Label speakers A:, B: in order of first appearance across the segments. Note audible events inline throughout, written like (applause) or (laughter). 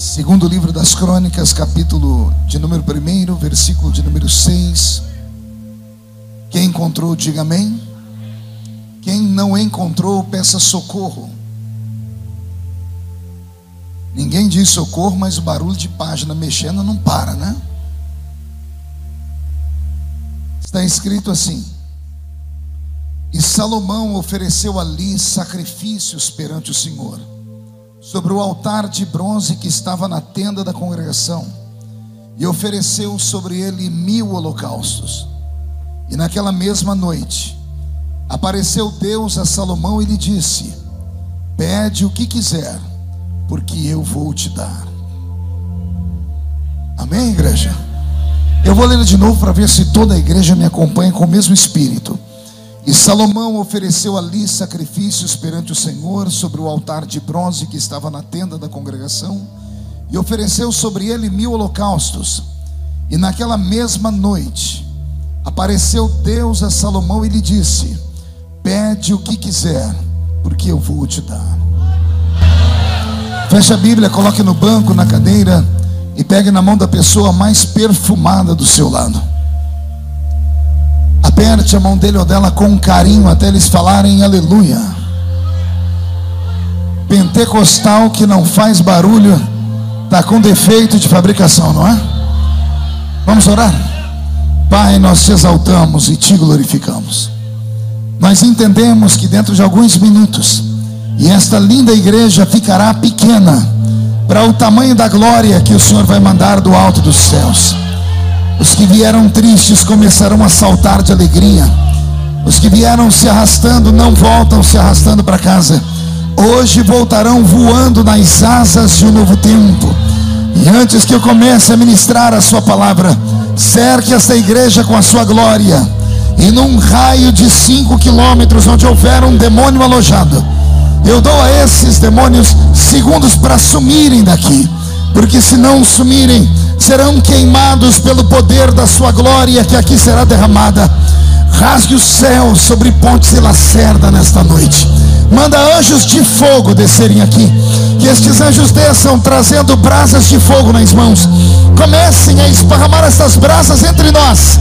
A: Segundo livro das Crônicas, capítulo de número 1, versículo de número 6. Quem encontrou, diga amém. Quem não encontrou, peça socorro. Ninguém diz socorro, mas o barulho de página mexendo não para, né? Está escrito assim: E Salomão ofereceu ali sacrifícios perante o Senhor, sobre o altar de bronze que estava na tenda da congregação, e ofereceu sobre ele mil holocaustos. E naquela mesma noite, apareceu Deus a Salomão e lhe disse: Pede o que quiser, porque eu vou te dar. Amém, igreja? Eu vou ler de novo para ver se toda a igreja me acompanha com o mesmo espírito. E Salomão ofereceu ali sacrifícios perante o Senhor sobre o altar de bronze que estava na tenda da congregação, e ofereceu sobre ele mil holocaustos. E naquela mesma noite apareceu Deus a Salomão e lhe disse: Pede o que quiser, porque eu vou te dar. Feche a Bíblia, coloque no banco, na cadeira e pegue na mão da pessoa mais perfumada do seu lado. Aperte a mão dele ou dela com carinho até eles falarem aleluia. Pentecostal que não faz barulho, está com defeito de fabricação, não é? Vamos orar? Pai, nós te exaltamos e te glorificamos. Nós entendemos que dentro de alguns minutos, e esta linda igreja ficará pequena para o tamanho da glória que o Senhor vai mandar do alto dos céus. Os que vieram tristes começarão a saltar de alegria. Os que vieram se arrastando não voltam se arrastando para casa. Hoje voltarão voando nas asas de um novo tempo. E antes que eu comece a ministrar a sua palavra, cerque esta igreja com a sua glória. E num raio de cinco quilômetros, onde houver um demônio alojado, eu dou a esses demônios segundos para sumirem daqui, porque se não sumirem, serão queimados pelo poder da sua glória que aqui será derramada. Rasgue o céu sobre pontes e lacerda nesta noite. Manda anjos de fogo descerem aqui. Que estes anjos desçam trazendo brasas de fogo nas mãos. Comecem a esparramar essas brasas entre nós.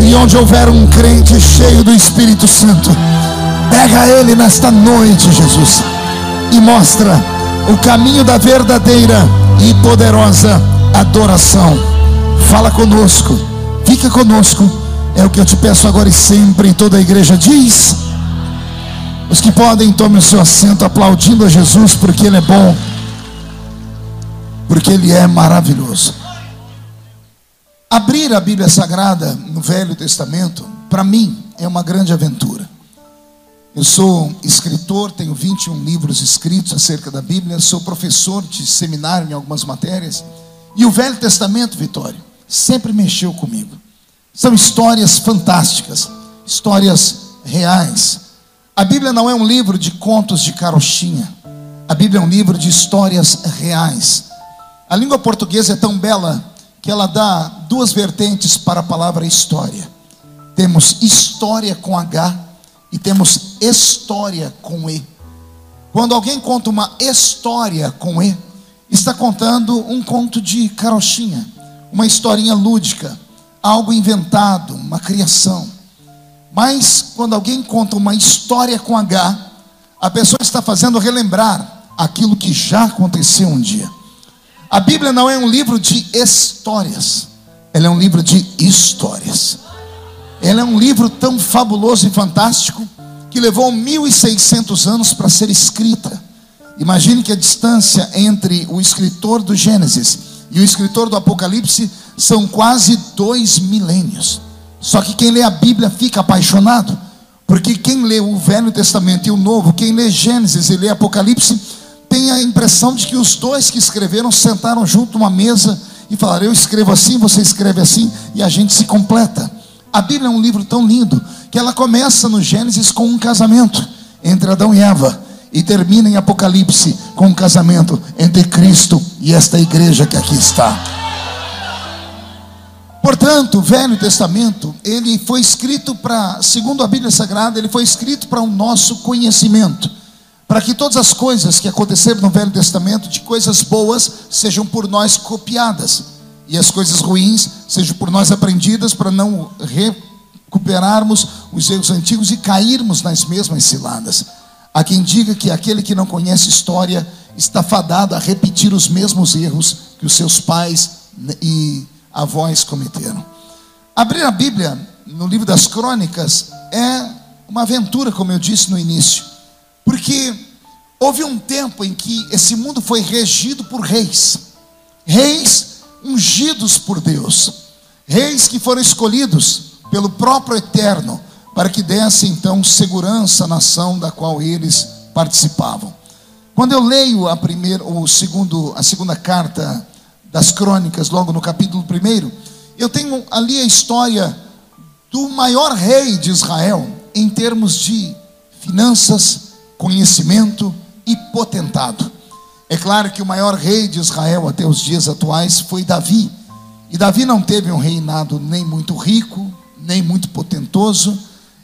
A: E onde houver um crente cheio do Espírito Santo, Pega ele nesta noite, Jesus, e mostra o caminho da verdadeira e poderosa adoração. Fala conosco, fica conosco. É o que eu te peço agora e sempre. Toda a igreja diz: os que podem, tomem o seu assento, aplaudindo a Jesus, porque Ele é bom, porque Ele é maravilhoso. Abrir a Bíblia Sagrada no Velho Testamento, para mim, é uma grande aventura. Eu sou escritor, tenho 21 livros escritos acerca da Bíblia, sou professor de seminário em algumas matérias. E o Velho Testamento, Vitório, sempre mexeu comigo. São histórias fantásticas, histórias reais. A Bíblia não é um livro de contos de carochinha. A Bíblia é um livro de histórias reais. A língua portuguesa é tão bela que ela dá duas vertentes para a palavra história. Temos história com H e temos história com E. Quando alguém conta uma história com E, está contando um conto de carochinha, uma historinha lúdica, algo inventado, uma criação. Mas quando alguém conta uma história com H, a pessoa está fazendo relembrar aquilo que já aconteceu um dia. A Bíblia não é um livro de histórias, ela é um livro de histórias. Ela é um livro tão fabuloso e fantástico que levou 1600 anos para ser escrita. Imagine que a distância entre o escritor do Gênesis e o escritor do Apocalipse são quase dois milênios. Só que quem lê a Bíblia fica apaixonado, porque quem lê o Velho Testamento e o Novo, quem lê Gênesis e lê Apocalipse, tem a impressão de que os dois que escreveram sentaram junto uma mesa e falaram: Eu escrevo assim, você escreve assim, e a gente se completa. A Bíblia é um livro tão lindo que ela começa no Gênesis com um casamento entre Adão e Eva e termina em Apocalipse com um casamento entre Cristo e esta igreja que aqui está. Portanto, o Velho Testamento, ele foi escrito para, segundo a Bíblia Sagrada, ele foi escrito para o nosso conhecimento, para que todas as coisas que aconteceram no Velho Testamento, de coisas boas, sejam por nós copiadas, e as coisas ruins sejam por nós aprendidas, para não recuperarmos os erros antigos e cairmos nas mesmas ciladas. Há quem diga que aquele que não conhece história está fadado a repetir os mesmos erros que os seus pais e avós cometeram. Abrir a Bíblia no livro das crônicas é uma aventura, como eu disse no início, porque houve um tempo em que esse mundo foi regido por reis, reis ungidos por Deus, reis que foram escolhidos pelo próprio Eterno para que desse então segurança à nação da qual eles participavam. Quando eu leio a primeira, o segundo, a segunda carta das crônicas, logo no capítulo 1, eu tenho ali a história do maior rei de Israel em termos de finanças, conhecimento e potentado. É claro que o maior rei de Israel até os dias atuais foi Davi. E Davi não teve um reinado nem muito rico, nem muito potentoso,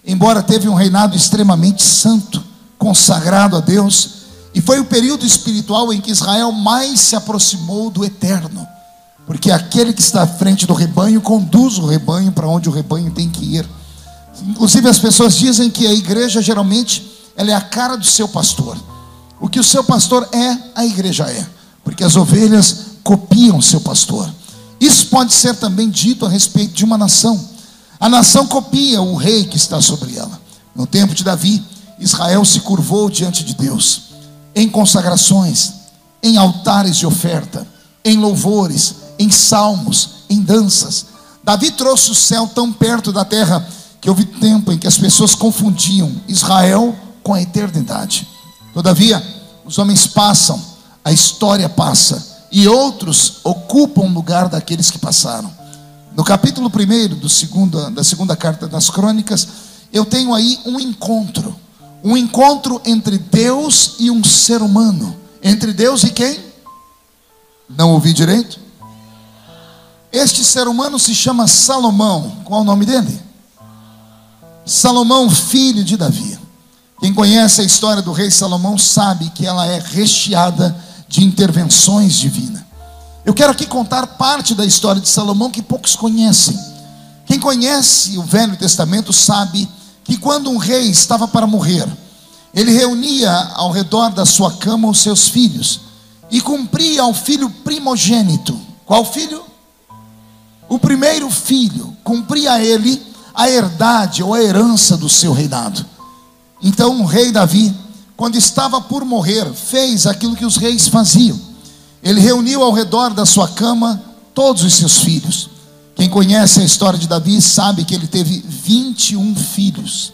A: embora teve um reinado extremamente santo, consagrado a Deus, e foi o período espiritual em que Israel mais se aproximou do eterno, porque aquele que está à frente do rebanho conduz o rebanho para onde o rebanho tem que ir. Inclusive as pessoas dizem que a igreja geralmente ela é a cara do seu pastor. O que o seu pastor é, a igreja é, porque as ovelhas copiam o seu pastor. Isso pode ser também dito a respeito de uma nação. A nação copia o rei que está sobre ela. No tempo de Davi, Israel se curvou diante de Deus, em consagrações, em altares de oferta, em louvores, em salmos, em danças. Davi trouxe o céu tão perto da terra que houve tempo em que as pessoas confundiam Israel com a eternidade. Todavia, os homens passam, a história passa, e outros ocupam o lugar daqueles que passaram. No capítulo 1 do segundo, da segunda carta das crônicas, eu tenho aí um encontro. Um encontro entre Deus e um ser humano. Entre Deus e quem? Não ouvi direito? Este ser humano se chama Salomão. Qual é o nome dele? Salomão, filho de Davi. Quem conhece a história do rei Salomão sabe que ela é recheada de intervenções divinas. Eu quero aqui contar parte da história de Salomão que poucos conhecem. Quem conhece o Velho Testamento sabe que quando um rei estava para morrer, ele reunia ao redor da sua cama os seus filhos e cumpria ao filho primogênito. Qual filho? O primeiro filho cumpria a ele a herdade ou a herança do seu reinado. Então o rei Davi, quando estava por morrer, fez aquilo que os reis faziam ele reuniu ao redor da sua cama todos os seus filhos. Quem conhece a história de Davi sabe que ele teve 21 filhos,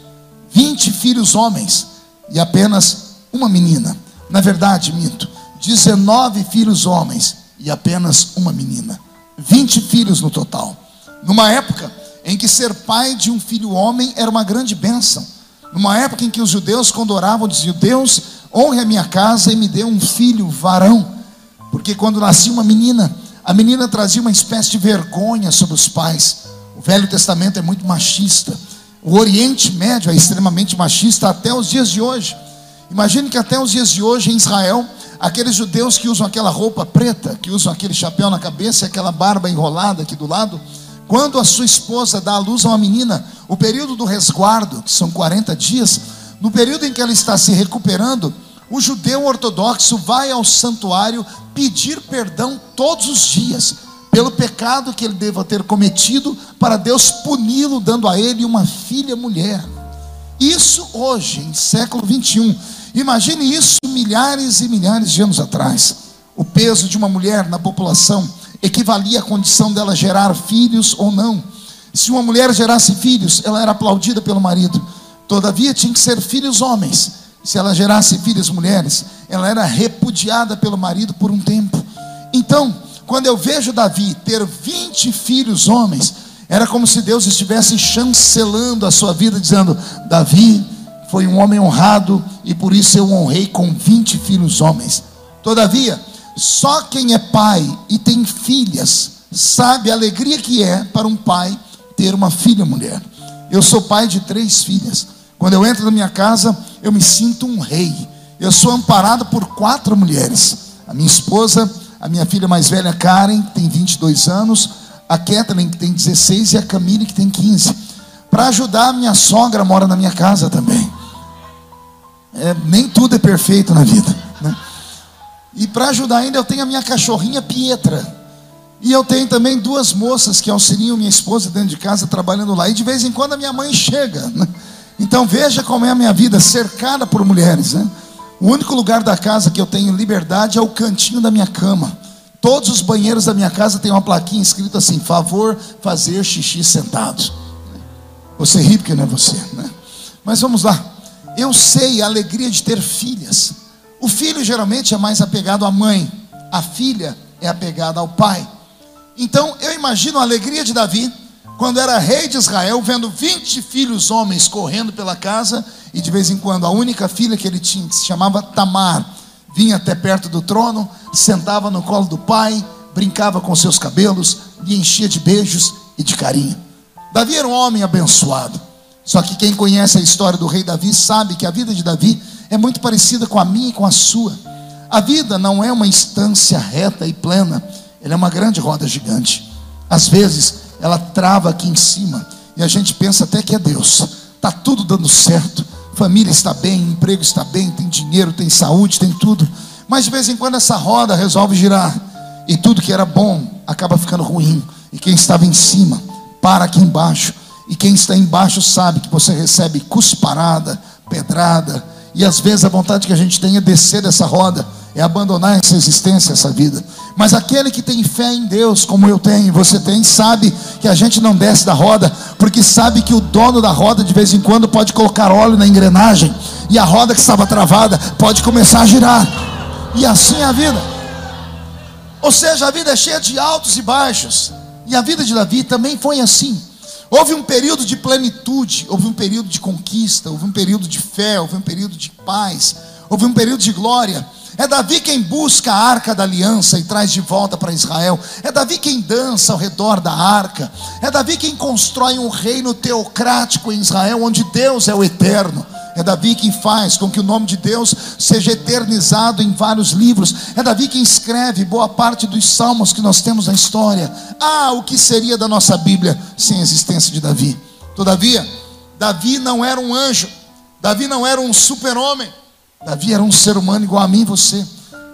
A: 20 filhos homens e apenas uma menina. Na verdade, minto, 19 filhos homens e apenas uma menina. 20 filhos no total. Numa época em que ser pai de um filho homem era uma grande bênção. Numa época em que os judeus, quando oravam, diziam: Deus, honre a minha casa e me dê um filho varão. Porque quando nascia uma menina, a menina trazia uma espécie de vergonha sobre os pais. O Velho Testamento é muito machista. O Oriente Médio é extremamente machista até os dias de hoje. Imagine que até os dias de hoje em Israel, aqueles judeus que usam aquela roupa preta, que usam aquele chapéu na cabeça, aquela barba enrolada aqui do lado, quando a sua esposa dá à luz a uma menina, o período do resguardo, que são 40 dias, no período em que ela está se recuperando, o judeu ortodoxo vai ao santuário pedir perdão todos os dias pelo pecado que ele deva ter cometido, para Deus puni-lo, dando a ele uma filha mulher. Isso hoje, em século 21. Imagine isso milhares e milhares de anos atrás. O peso de uma mulher na população equivalia à condição dela gerar filhos ou não. Se uma mulher gerasse filhos, ela era aplaudida pelo marido. Todavia, tinha que ser filhos homens se ela gerasse filhas mulheres, ela era repudiada pelo marido por um tempo. Então, quando eu vejo Davi ter 20 filhos homens, era como se Deus estivesse chancelando a sua vida, dizendo: Davi foi um homem honrado e por isso eu honrei com 20 filhos homens. Todavia, só quem é pai e tem filhas sabe a alegria que é para um pai ter uma filha mulher. Eu sou pai de três filhas. Quando eu entro na minha casa, eu me sinto um rei. eu sou amparado por quatro mulheres: a minha esposa, a minha filha mais velha, Karen, que tem 22 anos, a Kathleen, que tem 16, e a Camille, que tem 15. Para ajudar, a minha sogra mora na minha casa também. É, nem tudo é perfeito na vida. E para ajudar ainda, eu tenho a minha cachorrinha Pietra. E eu tenho também duas moças que auxiliam minha esposa dentro de casa, trabalhando lá. E de vez em quando a minha mãe chega. Né? Então veja como é a minha vida, cercada por mulheres. Né? O único lugar da casa que eu tenho liberdade é o cantinho da minha cama. Todos os banheiros da minha casa têm uma plaquinha escrita assim: favor fazer xixi sentado. Você ri porque não é você, né? Mas vamos lá. Eu sei a alegria de ter filhas. O filho geralmente é mais apegado à mãe, a filha é apegada ao pai. Então eu imagino a alegria de Davi quando era rei de Israel, vendo 20 filhos homens correndo pela casa, e de vez em quando a única filha que ele tinha, que se chamava Tamar, vinha até perto do trono, sentava no colo do pai, brincava com seus cabelos, lhe enchia de beijos e de carinho. Davi era um homem abençoado. Só que quem conhece a história do rei Davi sabe que a vida de Davi é muito parecida com a minha e com a sua. A vida não é uma instância reta e plena, ela é uma grande roda gigante. Às vezes, ela trava aqui em cima e a gente pensa até que é Deus. Tá tudo dando certo, família está bem, emprego está bem, tem dinheiro, tem saúde, tem tudo. Mas de vez em quando essa roda resolve girar e tudo que era bom acaba ficando ruim. E quem estava em cima para aqui embaixo. E quem está embaixo sabe que você recebe cusparada, pedrada, e às vezes a vontade que a gente tem é descer dessa roda, é abandonar essa existência, essa vida. Mas aquele que tem fé em Deus, como eu tenho você tem, sabe que a gente não desce da roda, porque sabe que o dono da roda de vez em quando pode colocar óleo na engrenagem, e a roda que estava travada pode começar a girar. E assim é a vida. Ou seja, a vida é cheia de altos e baixos. E a vida de Davi também foi assim. Houve um período de plenitude, houve um período de conquista, houve um período de fé, houve um período de paz, houve um período de glória. É Davi quem busca a arca da aliança e traz de volta para Israel. É Davi quem dança ao redor da arca. É Davi quem constrói um reino teocrático em Israel, onde Deus é o eterno. É Davi quem faz com que o nome de Deus seja eternizado em vários livros. É Davi quem escreve boa parte dos salmos que nós temos na história. Ah, o que seria da nossa Bíblia sem a existência de Davi? Todavia, Davi não era um anjo. Davi não era um super-homem. Davi era um ser humano igual a mim e você,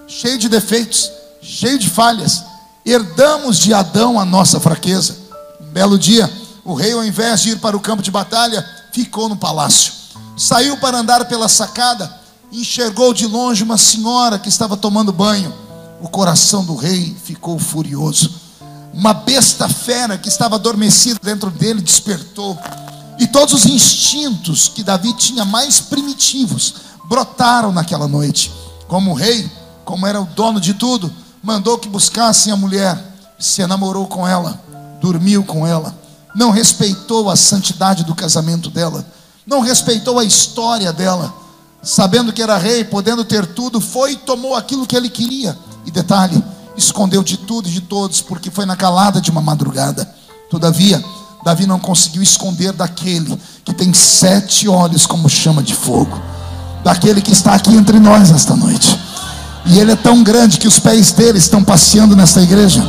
A: cheio de defeitos, cheio de falhas. Herdamos de Adão a nossa fraqueza. Um belo dia, o rei, ao invés de ir para o campo de batalha, ficou no palácio. Saiu para andar pela sacada enxergou de longe uma senhora que estava tomando banho. O coração do rei ficou furioso. Uma besta fera que estava adormecida dentro dele despertou. E todos os instintos que Davi tinha mais primitivos brotaram naquela noite. Como rei, como era o dono de tudo, mandou que buscassem a mulher, se enamorou com ela, dormiu com ela, não respeitou a santidade do casamento dela não respeitou a história dela, sabendo que era rei, podendo ter tudo, foi e tomou aquilo que ele queria. E detalhe, escondeu de tudo e de todos, porque foi na calada de uma madrugada. Todavia, Davi não conseguiu esconder daquele que tem sete olhos como chama de fogo, daquele que está aqui entre nós esta noite. E ele é tão grande que os pés dele estão passeando nesta igreja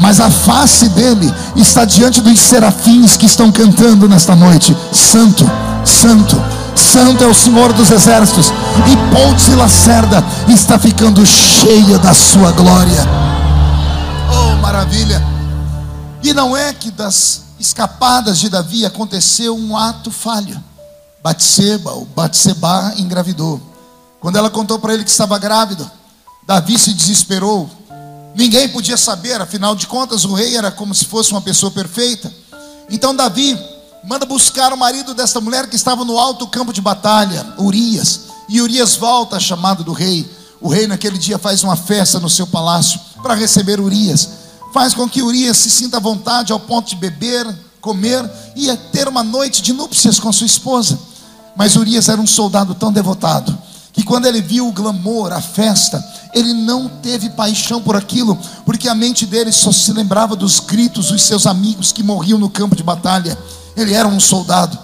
A: mas a face dele está diante dos serafins que estão cantando nesta noite: Santo, Santo, Santo é o Senhor dos exércitos, e Pontes e Lacerda está ficando cheia da sua glória. Oh, maravilha! E não é que das escapadas de Davi aconteceu um ato falho. Batseba, ou Batseba engravidou. Quando ela contou para ele que estava grávida, Davi se desesperou, Ninguém podia saber, afinal de contas, o rei era como se fosse uma pessoa perfeita. Então Davi manda buscar o marido desta mulher que estava no alto campo de batalha, Urias. E Urias volta chamado do rei. O rei naquele dia faz uma festa no seu palácio para receber Urias. Faz com que Urias se sinta à vontade ao ponto de beber, comer e ter uma noite de núpcias com sua esposa. Mas Urias era um soldado tão devotado que quando ele viu o glamour, a festa, ele não teve paixão por aquilo, porque a mente dele só se lembrava dos gritos dos seus amigos que morriam no campo de batalha. Ele era um soldado.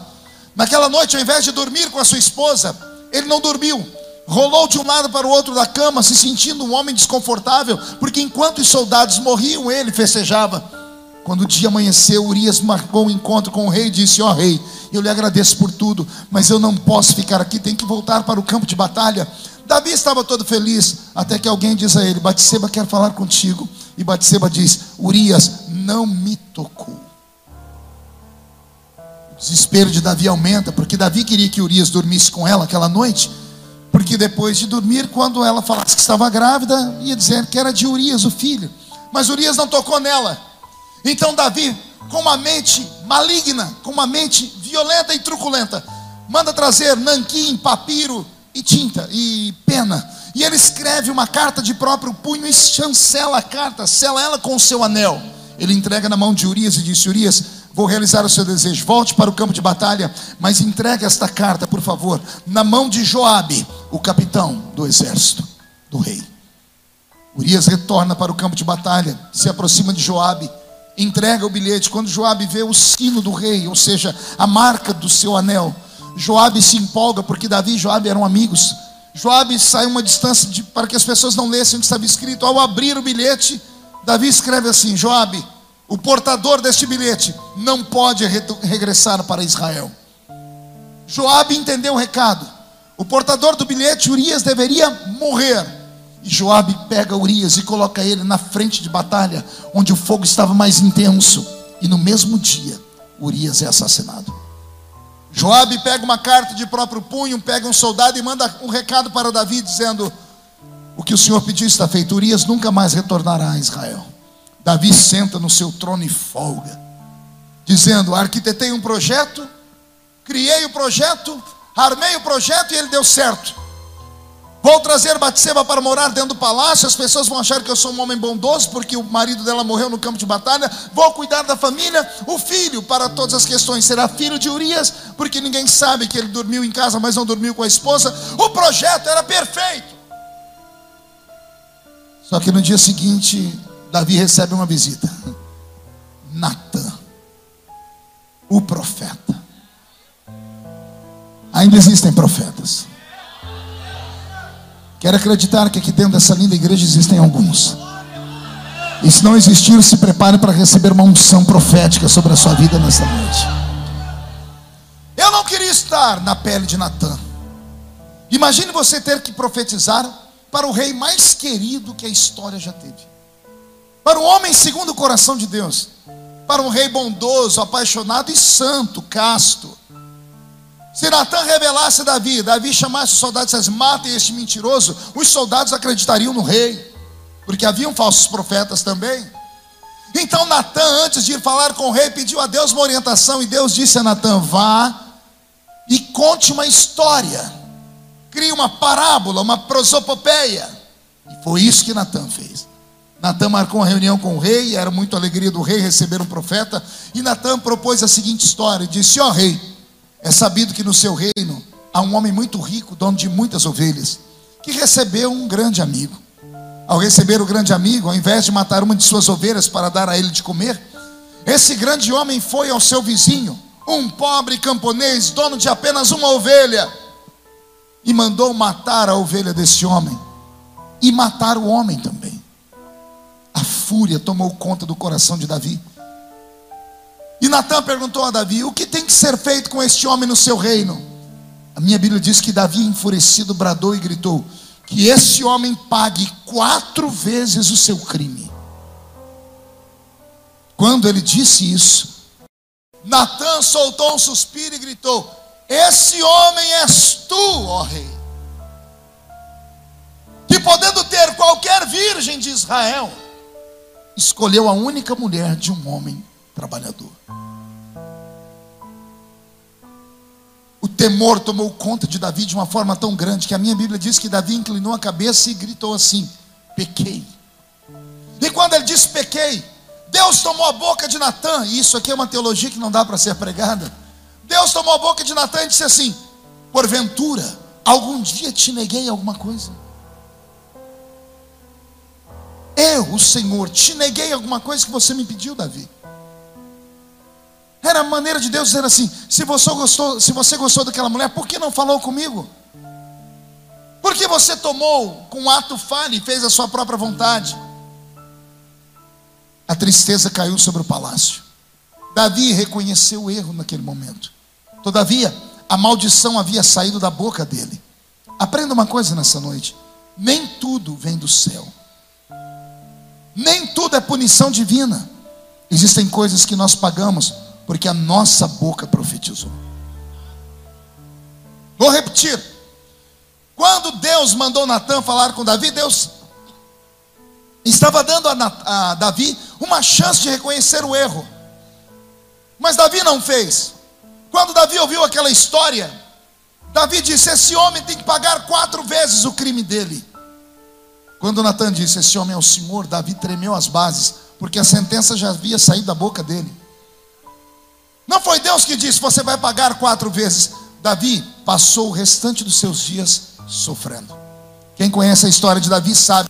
A: Naquela noite, ao invés de dormir com a sua esposa, ele não dormiu. rolou de um lado para o outro da cama, se sentindo um homem desconfortável, porque enquanto os soldados morriam, ele festejava. Quando o dia amanheceu, Urias marcou um encontro com o rei e disse: Ó oh, rei, eu lhe agradeço por tudo, mas eu não posso ficar aqui, tenho que voltar para o campo de batalha. Davi estava todo feliz, até que alguém diz a ele: Batseba quer falar contigo. E Batseba diz: Urias não me tocou. O desespero de Davi aumenta, porque Davi queria que Urias dormisse com ela aquela noite, porque depois de dormir, quando ela falasse que estava grávida, ia dizer que era de Urias, o filho. Mas Urias não tocou nela. Então Davi, com uma mente maligna, com uma mente violenta e truculenta, manda trazer nanquim, papiro e tinta e pena. E ele escreve uma carta de próprio punho e chancela a carta, sela ela com o seu anel. Ele entrega na mão de Urias e disse: Urias, vou realizar o seu desejo. Volte para o campo de batalha, mas entregue esta carta, por favor, na mão de Joabe, o capitão do exército do rei. Urias retorna para o campo de batalha, se aproxima de Joabe, entrega o bilhete. Quando Joabe vê o sino do rei, ou seja, a marca do seu anel, Joabe se empolga porque Davi e Joabe eram amigos. Joabe sai uma distância de, para que as pessoas não lessem o que estava escrito. Ao abrir o bilhete, Davi escreve assim: Joabe, o portador deste bilhete não pode regressar para Israel. Joabe entendeu o recado. O portador do bilhete, Urias, deveria morrer. Joabe pega Urias e coloca ele na frente de batalha, onde o fogo estava mais intenso. E no mesmo dia, Urias é assassinado. Joabe pega uma carta de próprio punho, pega um soldado e manda um recado para Davi dizendo: O que o Senhor pediu está feito. Urias nunca mais retornará a Israel. Davi senta no seu trono e folga, dizendo: Arquitetei um projeto, criei o projeto, armei o projeto e ele deu certo. Vou trazer Batseba para morar dentro do palácio. As pessoas vão achar que eu sou um homem bondoso porque o marido dela morreu no campo de batalha. Vou cuidar da família. O filho, para todas as questões, será filho de Urias, porque ninguém sabe que ele dormiu em casa, mas não dormiu com a esposa. O projeto era perfeito. Só que no dia seguinte, Davi recebe uma visita. Natan, o profeta. Ainda existem profetas. Quero acreditar que aqui dentro dessa linda igreja existem alguns. E se não existir, se prepare para receber uma unção profética sobre a sua vida nessa noite. Eu não queria estar na pele de Natã. Imagine você ter que profetizar para o rei mais querido que a história já teve. Para um homem segundo o coração de Deus. Para um rei bondoso, apaixonado e santo, casto. Se Natan revelasse Davi, Davi chamasse os soldados e dissesse: matem este mentiroso, os soldados acreditariam no rei, porque haviam falsos profetas também. Então Natan, antes de ir falar com o rei, pediu a Deus uma orientação, e Deus disse a Natan: vá e conte uma história, crie uma parábola, uma prosopopeia. E foi isso que Natan fez. Natan marcou uma reunião com o rei, era muito alegria do rei receber um profeta, e Natan propôs a seguinte história: disse: Ó oh, rei, é sabido que no seu reino há um homem muito rico, dono de muitas ovelhas, que recebeu um grande amigo. Ao receber o grande amigo, ao invés de matar uma de suas ovelhas para dar a ele de comer, esse grande homem foi ao seu vizinho, um pobre camponês, dono de apenas uma ovelha, e mandou matar a ovelha desse homem e matar o homem também. A fúria tomou conta do coração de Davi. E Natan perguntou a Davi: O que tem que ser feito com este homem no seu reino? A minha Bíblia diz que Davi, enfurecido, bradou e gritou: Que esse homem pague quatro vezes o seu crime. Quando ele disse isso, Natan soltou um suspiro e gritou: Esse homem és tu, ó rei. Que podendo ter qualquer virgem de Israel, escolheu a única mulher de um homem trabalhador. Temor tomou conta de Davi de uma forma tão grande que a minha Bíblia diz que Davi inclinou a cabeça e gritou assim: pequei. E quando ele disse pequei, Deus tomou a boca de Natan, e isso aqui é uma teologia que não dá para ser pregada. Deus tomou a boca de Natan e disse assim: Porventura, algum dia te neguei alguma coisa? Eu, o Senhor, te neguei alguma coisa que você me pediu, Davi? Era a maneira de Deus dizer assim: se você gostou, se você gostou daquela mulher, por que não falou comigo? Porque você tomou com um ato falho e fez a sua própria vontade. A tristeza caiu sobre o palácio. Davi reconheceu o erro naquele momento. Todavia, a maldição havia saído da boca dele. Aprenda uma coisa nessa noite: nem tudo vem do céu, nem tudo é punição divina. Existem coisas que nós pagamos porque a nossa boca profetizou. Vou repetir. Quando Deus mandou Natan falar com Davi, Deus estava dando a, Davi uma chance de reconhecer o erro. Mas Davi não fez. Quando Davi ouviu aquela história, Davi disse: Esse homem tem que pagar quatro vezes o crime dele. Quando Natan disse: Esse homem é o Senhor, Davi tremeu as bases, porque a sentença já havia saído da boca dele. Não foi Deus que disse: Você vai pagar quatro vezes. Davi passou o restante dos seus dias sofrendo. Quem conhece a história de Davi sabe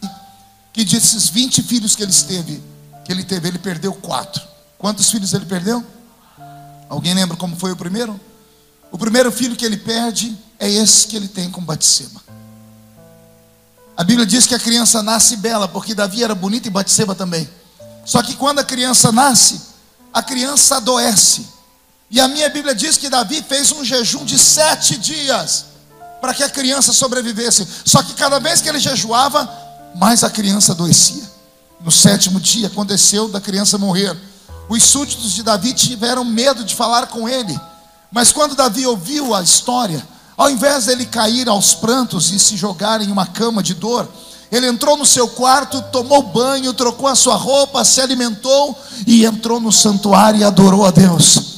A: que desses 20 filhos que ele teve, que ele teve, ele perdeu quatro. Quantos filhos ele perdeu? Alguém lembra como foi o primeiro? O primeiro filho que ele perde é esse que ele tem com Batseba. A Bíblia diz que a criança nasce bela, porque Davi era bonito e Batseba também. Só que quando a criança nasce, a criança adoece. E a minha Bíblia diz que Davi fez um jejum de sete dias para que a criança sobrevivesse. Só que cada vez que ele jejuava, mais a criança adoecia. No sétimo dia aconteceu da criança morrer. Os súditos de Davi tiveram medo de falar com ele. Mas quando Davi ouviu a história, ao invés dele cair aos prantos e se jogar em uma cama de dor, ele entrou no seu quarto, tomou banho, trocou a sua roupa, se alimentou e entrou no santuário e adorou a Deus.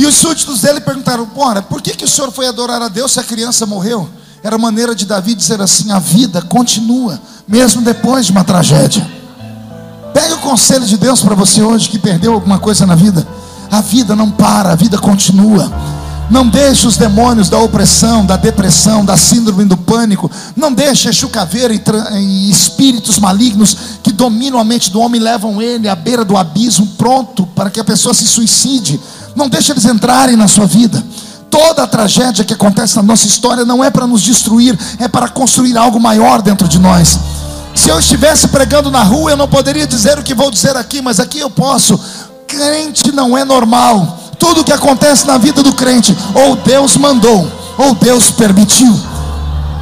A: E os súditos dele perguntaram: Bora, por que, que o senhor foi adorar a Deus se a criança morreu? Era maneira de Davi dizer assim: a vida continua, mesmo depois de uma tragédia. Pega o conselho de Deus para você hoje que perdeu alguma coisa na vida. A vida não para, a vida continua. Não deixe os demônios da opressão, da depressão, da síndrome do pânico. Não deixe a chucaveira e, e espíritos malignos que dominam a mente do homem levam ele à beira do abismo, pronto para que a pessoa se suicide. Não deixe eles entrarem na sua vida. Toda a tragédia que acontece na nossa história não é para nos destruir, é para construir algo maior dentro de nós. Se eu estivesse pregando na rua, eu não poderia dizer o que vou dizer aqui, mas aqui eu posso. Crente não é normal. Tudo que acontece na vida do crente, ou Deus mandou, ou Deus permitiu.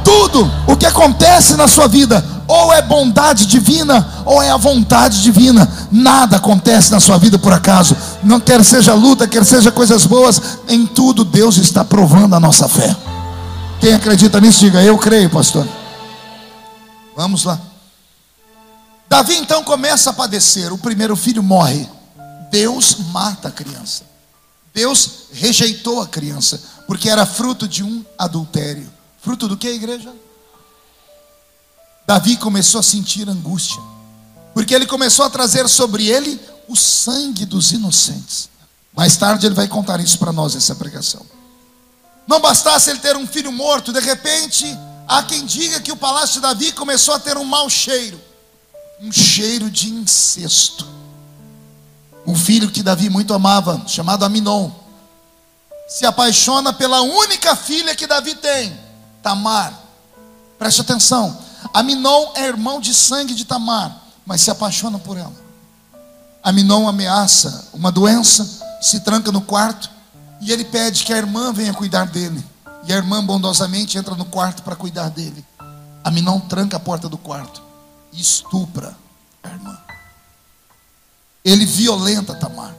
A: Tudo o que acontece na sua vida, ou é bondade divina, ou é a vontade divina. Nada acontece na sua vida por acaso. Não quer seja luta, quer seja coisas boas, em tudo Deus está provando a nossa fé. Quem acredita nisso, diga: Eu creio, pastor. Vamos lá. Davi então começa a padecer. O primeiro filho morre. Deus mata a criança. Deus rejeitou a criança, porque era fruto de um adultério. Fruto do que, igreja? Davi começou a sentir angústia, porque ele começou a trazer sobre ele o sangue dos inocentes. Mais tarde ele vai contar isso para nós, essa pregação. Não bastasse ele ter um filho morto, de repente, há quem diga que o palácio de Davi começou a ter um mau cheiro um cheiro de incesto. Um filho que Davi muito amava, chamado Aminon, se apaixona pela única filha que Davi tem, Tamar. Preste atenção. Aminon é irmão de sangue de Tamar, mas se apaixona por ela. Aminon ameaça uma doença, se tranca no quarto e ele pede que a irmã venha cuidar dele. E a irmã bondosamente entra no quarto para cuidar dele. Aminon tranca a porta do quarto e estupra a irmã. Ele violenta Tamar.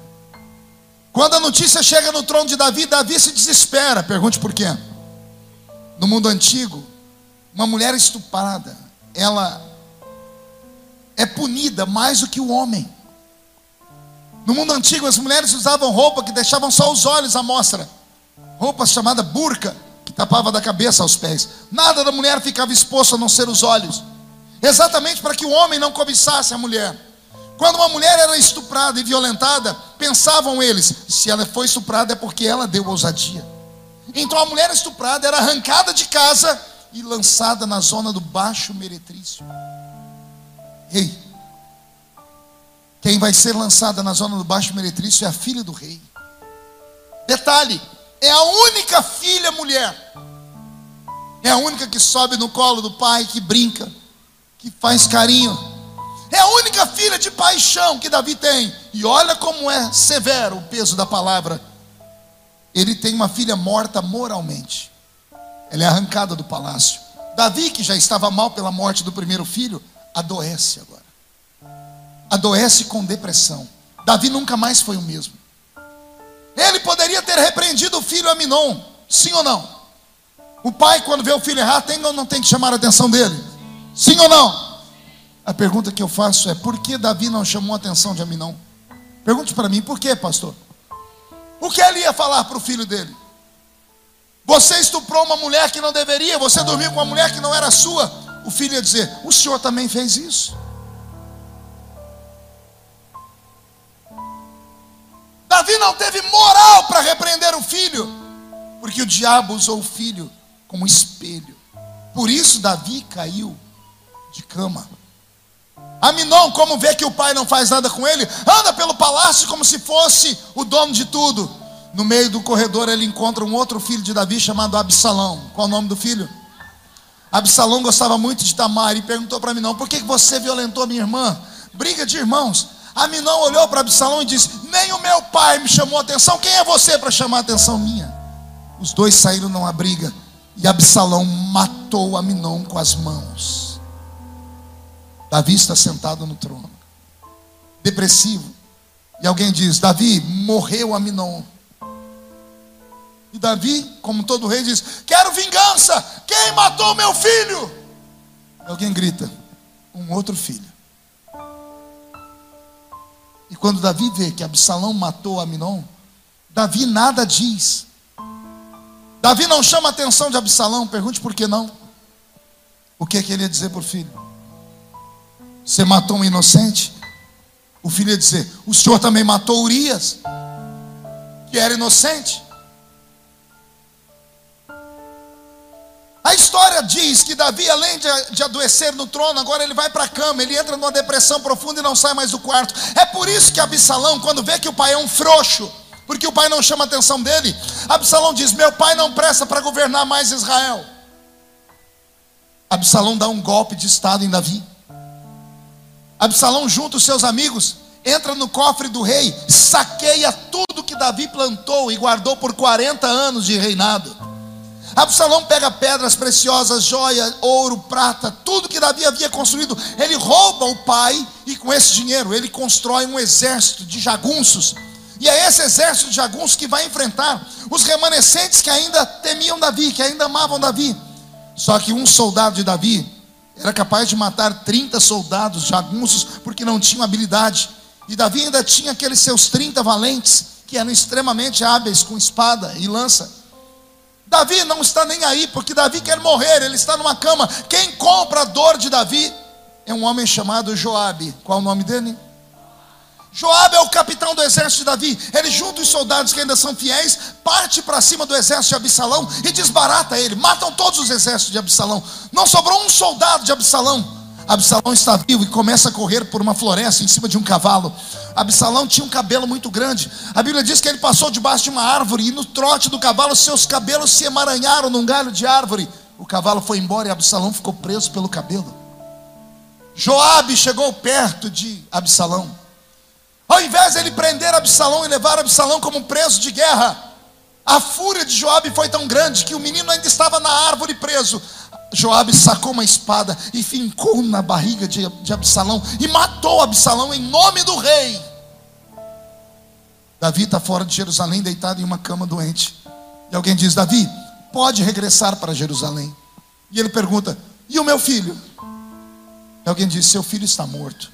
A: Quando a notícia chega no trono de Davi, Davi se desespera. Pergunte por quê? No mundo antigo, uma mulher estuprada, ela é punida mais do que o homem. No mundo antigo, as mulheres usavam roupa que deixavam só os olhos à mostra, roupa chamada burca, que tapava da cabeça aos pés. Nada da mulher ficava exposto a não ser os olhos exatamente para que o homem não cobiçasse a mulher. Quando uma mulher era estuprada e violentada, pensavam eles: se ela foi estuprada é porque ela deu ousadia. Então a mulher estuprada era arrancada de casa e lançada na zona do Baixo Meretrício. Ei, quem vai ser lançada na zona do Baixo Meretrício é a filha do rei. Detalhe: é a única filha mulher. É a única que sobe no colo do pai, que brinca, que faz carinho. É a única filha de paixão que Davi tem. E olha como é severo o peso da palavra. Ele tem uma filha morta moralmente. Ela é arrancada do palácio. Davi, que já estava mal pela morte do primeiro filho, adoece agora. Adoece com depressão. Davi nunca mais foi o mesmo. Ele poderia ter repreendido o filho Aminon, sim ou não? O pai, quando vê o filho errar, tem ou não tem que chamar a atenção dele? Sim ou não? A pergunta que eu faço é: por que Davi não chamou a atenção de Aminon? Pergunte para mim, por que, pastor? O que ele ia falar para o filho dele? Você estuprou uma mulher que não deveria, você dormiu com uma mulher que não era sua. O filho ia dizer: O senhor também fez isso. Davi não teve moral para repreender o filho, porque o diabo usou o filho como espelho. Por isso Davi caiu de cama. Aminon, como vê que o pai não faz nada com ele, anda pelo palácio como se fosse o dono de tudo. No meio do corredor ele encontra um outro filho de Davi chamado Absalão. Qual o nome do filho? Absalão gostava muito de Tamar e perguntou para Aminon: por que você violentou minha irmã? Briga de irmãos. Aminon olhou para Absalão e disse: Nem o meu pai me chamou a atenção, quem é você para chamar a atenção minha? Os dois saíram numa briga e Absalão matou Aminon com as mãos. Davi está sentado no trono, depressivo. E alguém diz: Davi, morreu Aminon. E Davi, como todo rei, diz: Quero vingança. Quem matou meu filho? E alguém grita: Um outro filho. E quando Davi vê que Absalão matou Aminon, Davi nada diz. Davi não chama a atenção de Absalão, pergunte por que não. O que, é que ele ia dizer o filho? Você matou um inocente? O filho ia dizer: O senhor também matou Urias, que era inocente. A história diz que Davi, além de, de adoecer no trono, agora ele vai para a cama, ele entra numa depressão profunda e não sai mais do quarto. É por isso que Absalão, quando vê que o pai é um frouxo, porque o pai não chama a atenção dele, Absalão diz: Meu pai não presta para governar mais Israel. Absalão dá um golpe de estado em Davi. Absalão junta os seus amigos, entra no cofre do rei, saqueia tudo que Davi plantou e guardou por 40 anos de reinado. Absalão pega pedras preciosas, joia, ouro, prata, tudo que Davi havia construído. Ele rouba o pai e com esse dinheiro ele constrói um exército de jagunços. E é esse exército de jagunços que vai enfrentar os remanescentes que ainda temiam Davi, que ainda amavam Davi. Só que um soldado de Davi era capaz de matar 30 soldados jagunços porque não tinham habilidade. E Davi ainda tinha aqueles seus 30 valentes que eram extremamente hábeis com espada e lança. Davi não está nem aí, porque Davi quer morrer, ele está numa cama. Quem compra a dor de Davi é um homem chamado Joabe. Qual o nome dele? Joabe é o capitão do exército de Davi. Ele junta os soldados que ainda são fiéis, parte para cima do exército de Absalão e desbarata ele. Matam todos os exércitos de Absalão. Não sobrou um soldado de Absalão. Absalão está vivo e começa a correr por uma floresta em cima de um cavalo. Absalão tinha um cabelo muito grande. A Bíblia diz que ele passou debaixo de uma árvore e no trote do cavalo seus cabelos se emaranharam num galho de árvore. O cavalo foi embora e Absalão ficou preso pelo cabelo. Joabe chegou perto de Absalão. Ao invés de ele prender Absalão e levar Absalão como preso de guerra, a fúria de Joabe foi tão grande que o menino ainda estava na árvore preso. Joabe sacou uma espada e fincou na barriga de, de Absalão e matou Absalão em nome do rei. Davi está fora de Jerusalém, deitado em uma cama doente. E alguém diz: Davi, pode regressar para Jerusalém. E ele pergunta: E o meu filho? E alguém diz: Seu filho está morto.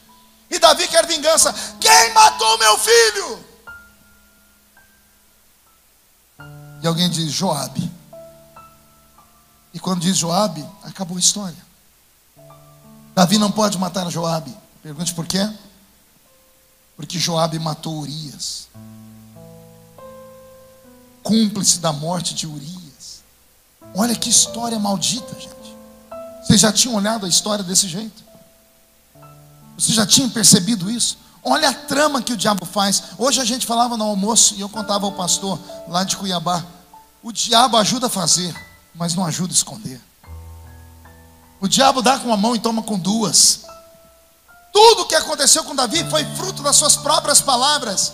A: E Davi quer vingança. Quem matou meu filho? E alguém diz: Joabe. E quando diz Joabe, acabou a história. Davi não pode matar Joabe. Pergunte por quê? Porque Joabe matou Urias. Cúmplice da morte de Urias. Olha que história maldita, gente. Vocês já tinham olhado a história desse jeito? Vocês já tinham percebido isso? Olha a trama que o diabo faz. Hoje a gente falava no almoço e eu contava ao pastor lá de Cuiabá. O diabo ajuda a fazer mas não ajuda a esconder. O diabo dá com uma mão e toma com duas. Tudo o que aconteceu com Davi foi fruto das suas próprias palavras.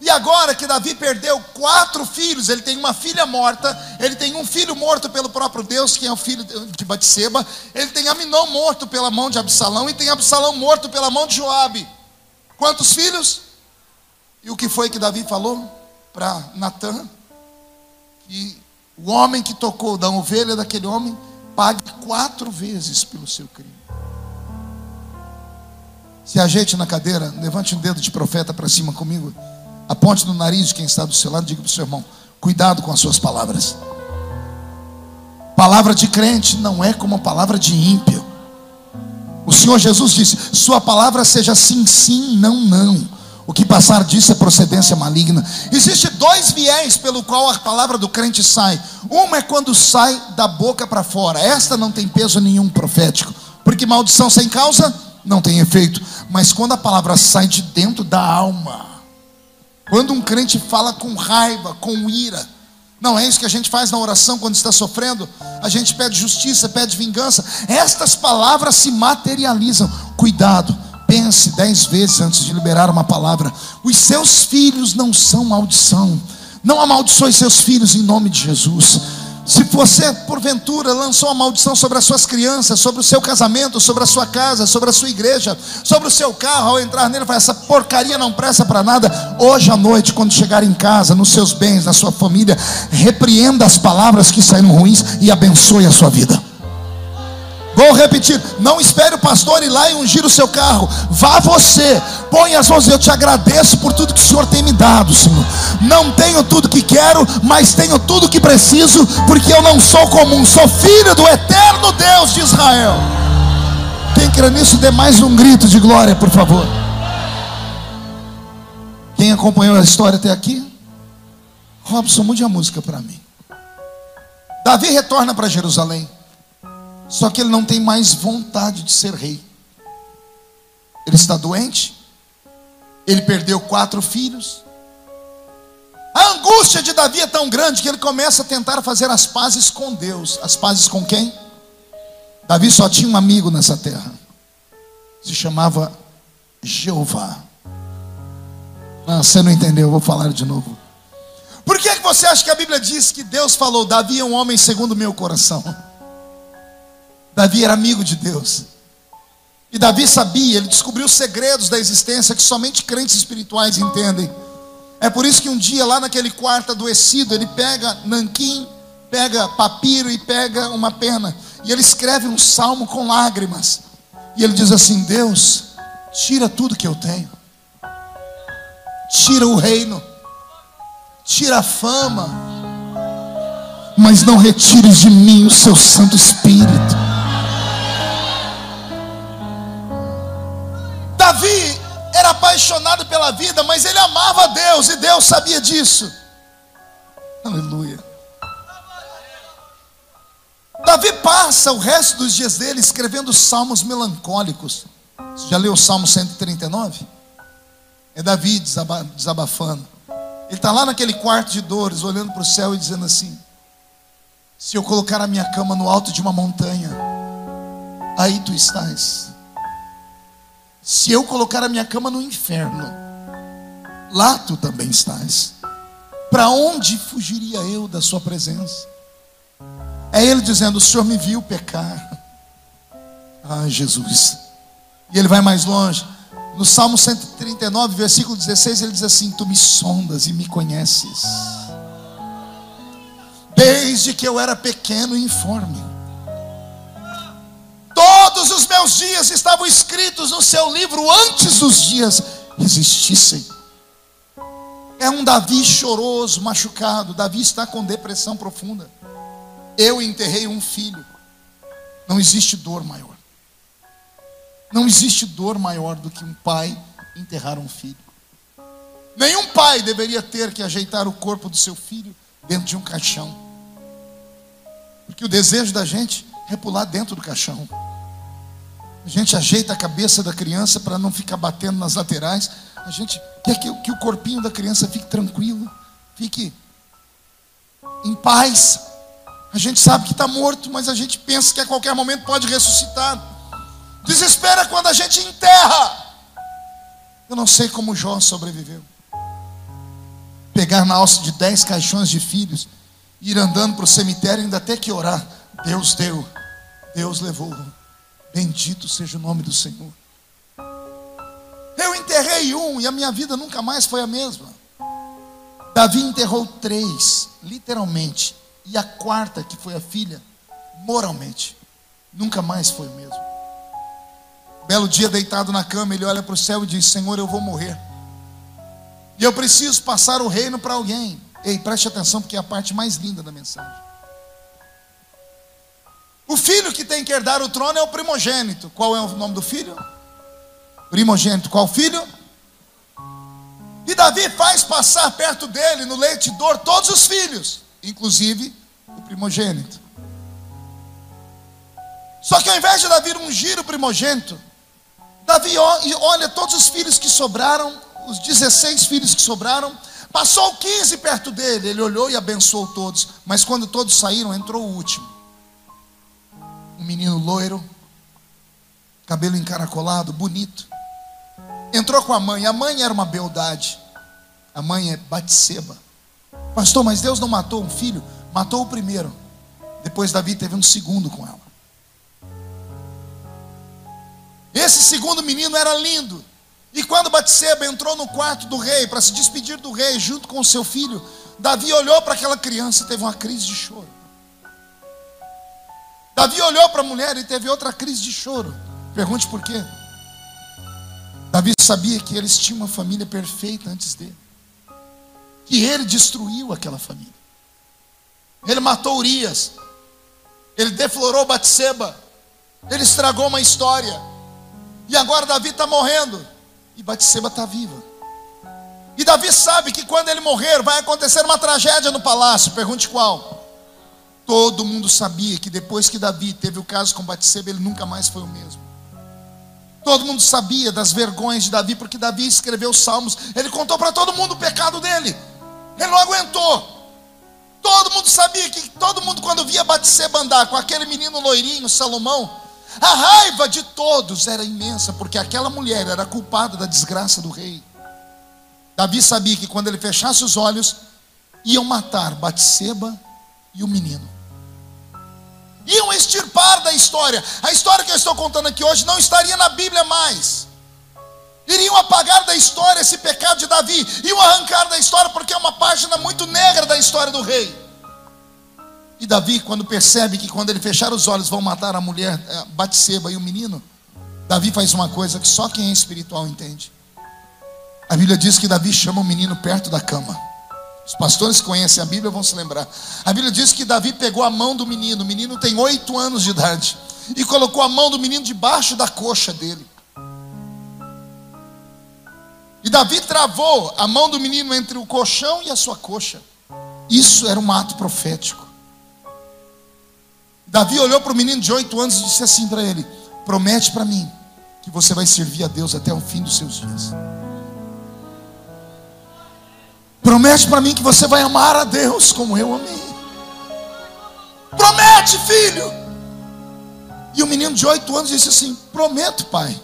A: E agora que Davi perdeu quatro filhos, ele tem uma filha morta, ele tem um filho morto pelo próprio Deus, que é o filho de Batseba, ele tem Aminon morto pela mão de Absalão e tem Absalão morto pela mão de Joabe. Quantos filhos? E o que foi que Davi falou para Natan? Que o homem que tocou da ovelha daquele homem pague quatro vezes pelo seu crime. Se ajeite na cadeira, levante um dedo de profeta para cima comigo. Aponte no nariz de quem está do seu lado diga para o seu irmão: cuidado com as suas palavras. Palavra de crente não é como a palavra de ímpio. O Senhor Jesus disse: Sua palavra seja sim, sim, não, não. O que passar disso é procedência maligna. Existe dois viés pelo qual a palavra do crente sai. Uma é quando sai da boca para fora. Esta não tem peso nenhum profético, porque maldição sem causa não tem efeito. Mas quando a palavra sai de dentro da alma, quando um crente fala com raiva, com ira, não é isso que a gente faz na oração quando está sofrendo? A gente pede justiça, pede vingança. Estas palavras se materializam. Cuidado, pense dez vezes antes de liberar uma palavra. Os seus filhos não são maldição. Não amaldiçoe seus filhos em nome de Jesus. Se você, porventura, lançou uma maldição sobre as suas crianças, sobre o seu casamento, sobre a sua casa, sobre a sua igreja, sobre o seu carro, ao entrar nele, vai, essa porcaria não presta para nada. Hoje à noite, quando chegar em casa, nos seus bens, na sua família, repreenda as palavras que saíram ruins e abençoe a sua vida. Vou repetir: não espere o pastor ir lá e ungir o seu carro. Vá você, põe as mãos. Eu te agradeço por tudo que o Senhor tem me dado, Senhor. Não tenho tudo que quero, mas tenho tudo que preciso, porque eu não sou comum, sou filho do eterno Deus de Israel. Quem crê nisso, dê mais um grito de glória, por favor. Quem acompanhou a história até aqui? Robson, mude a música para mim. Davi retorna para Jerusalém. Só que ele não tem mais vontade de ser rei. Ele está doente. Ele perdeu quatro filhos. A angústia de Davi é tão grande que ele começa a tentar fazer as pazes com Deus. As pazes com quem? Davi só tinha um amigo nessa terra. Se chamava Jeová. Ah, você não entendeu, eu vou falar de novo. Por que, que você acha que a Bíblia diz que Deus falou: Davi é um homem segundo o meu coração? Davi era amigo de Deus. E Davi sabia, ele descobriu segredos da existência que somente crentes espirituais entendem. É por isso que um dia, lá naquele quarto adoecido, ele pega nanquim, pega papiro e pega uma pena. E ele escreve um salmo com lágrimas. E ele diz assim: Deus, tira tudo que eu tenho, tira o reino, tira a fama, mas não retires de mim o seu Santo Espírito. Era apaixonado pela vida, mas ele amava Deus e Deus sabia disso. Aleluia. Davi passa o resto dos dias dele escrevendo salmos melancólicos. Você já leu o Salmo 139? É Davi desabafando. Ele está lá naquele quarto de dores, olhando para o céu e dizendo assim: Se eu colocar a minha cama no alto de uma montanha, aí tu estás. Se eu colocar a minha cama no inferno, lá tu também estás. Para onde fugiria eu da sua presença? É ele dizendo: O Senhor me viu pecar. Ah, Jesus. E ele vai mais longe. No Salmo 139, versículo 16, ele diz assim: Tu me sondas e me conheces. Desde que eu era pequeno e informe Todos os meus dias estavam escritos no seu livro antes dos dias existissem. É um Davi choroso, machucado. Davi está com depressão profunda. Eu enterrei um filho. Não existe dor maior. Não existe dor maior do que um pai enterrar um filho. Nenhum pai deveria ter que ajeitar o corpo do seu filho dentro de um caixão. Porque o desejo da gente é pular dentro do caixão. A gente ajeita a cabeça da criança para não ficar batendo nas laterais. A gente quer que, que o corpinho da criança fique tranquilo, fique em paz. A gente sabe que está morto, mas a gente pensa que a qualquer momento pode ressuscitar. Desespera quando a gente enterra. Eu não sei como Jó sobreviveu. Pegar na alça de dez caixões de filhos, ir andando para o cemitério ainda até que orar. Deus deu, Deus levou. Bendito seja o nome do Senhor. Eu enterrei um e a minha vida nunca mais foi a mesma. Davi enterrou três, literalmente. E a quarta, que foi a filha, moralmente. Nunca mais foi o mesmo. Belo dia, deitado na cama, ele olha para o céu e diz: Senhor, eu vou morrer. E eu preciso passar o reino para alguém. Ei, preste atenção, porque é a parte mais linda da mensagem. O filho que tem que herdar o trono é o primogênito. Qual é o nome do filho? Primogênito. Qual filho? E Davi faz passar perto dele, no leite de dor, todos os filhos, inclusive o primogênito. Só que ao invés de Davi ungir o primogênito, Davi olha todos os filhos que sobraram, os 16 filhos que sobraram, passou 15 perto dele, ele olhou e abençoou todos, mas quando todos saíram, entrou o último. Um menino loiro, cabelo encaracolado, bonito. Entrou com a mãe. A mãe era uma beldade. A mãe é Batseba. Pastor, mas Deus não matou um filho? Matou o primeiro. Depois Davi teve um segundo com ela. Esse segundo menino era lindo. E quando Batseba entrou no quarto do rei para se despedir do rei junto com o seu filho, Davi olhou para aquela criança e teve uma crise de choro. Davi olhou para a mulher e teve outra crise de choro. Pergunte por quê? Davi sabia que eles tinham uma família perfeita antes dele. Que ele destruiu aquela família. Ele matou Urias. Ele deflorou Batseba. Ele estragou uma história. E agora Davi está morrendo. E Batseba está viva. E Davi sabe que quando ele morrer, vai acontecer uma tragédia no palácio. Pergunte qual. Todo mundo sabia que depois que Davi teve o caso com Batseba, ele nunca mais foi o mesmo. Todo mundo sabia das vergonhas de Davi, porque Davi escreveu salmos. Ele contou para todo mundo o pecado dele. Ele não aguentou. Todo mundo sabia que todo mundo, quando via Batseba andar com aquele menino loirinho, Salomão, a raiva de todos era imensa, porque aquela mulher era culpada da desgraça do rei. Davi sabia que quando ele fechasse os olhos, iam matar Batseba e o menino iam extirpar da história. A história que eu estou contando aqui hoje não estaria na Bíblia mais. Iriam apagar da história esse pecado de Davi, iam arrancar da história, porque é uma página muito negra da história do rei. E Davi, quando percebe que quando ele fechar os olhos vão matar a mulher eh, Batseba e o menino, Davi faz uma coisa que só quem é espiritual entende. A Bíblia diz que Davi chama o menino perto da cama. Os pastores que conhecem a Bíblia vão se lembrar. A Bíblia diz que Davi pegou a mão do menino, o menino tem oito anos de idade, e colocou a mão do menino debaixo da coxa dele. E Davi travou a mão do menino entre o colchão e a sua coxa. Isso era um ato profético. Davi olhou para o menino de oito anos e disse assim para ele: Promete para mim que você vai servir a Deus até o fim dos seus dias. Promete para mim que você vai amar a Deus como eu amei. Promete, filho. E o menino de oito anos disse assim: Prometo, pai.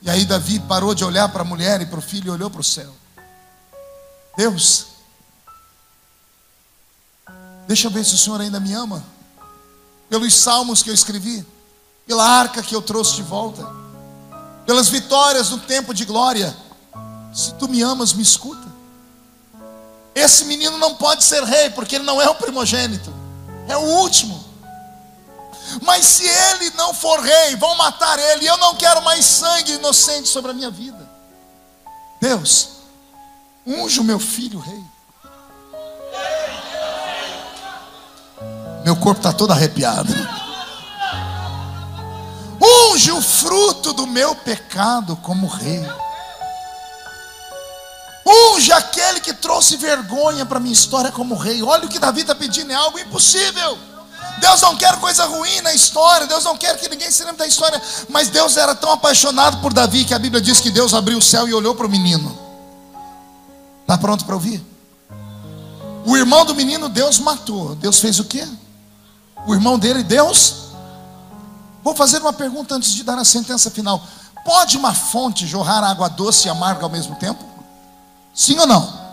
A: E aí Davi parou de olhar para a mulher e para o filho e olhou para o céu. Deus, deixa eu ver se o Senhor ainda me ama. Pelos salmos que eu escrevi, pela arca que eu trouxe de volta, pelas vitórias no tempo de glória. Se tu me amas, me escuta. Esse menino não pode ser rei, porque ele não é o primogênito, é o último. Mas se ele não for rei, vão matar ele. Eu não quero mais sangue inocente sobre a minha vida. Deus, unge o meu filho rei. Meu corpo está todo arrepiado. Unge o fruto do meu pecado como rei. Unge aquele que trouxe vergonha para minha história como rei. Olha o que Davi está pedindo, é algo impossível. Deus não quer coisa ruim na história, Deus não quer que ninguém se lembre da história, mas Deus era tão apaixonado por Davi que a Bíblia diz que Deus abriu o céu e olhou para o menino. Está pronto para ouvir? O irmão do menino Deus matou. Deus fez o quê? O irmão dele, Deus. Vou fazer uma pergunta antes de dar a sentença final. Pode uma fonte jorrar água doce e amarga ao mesmo tempo? Sim ou não?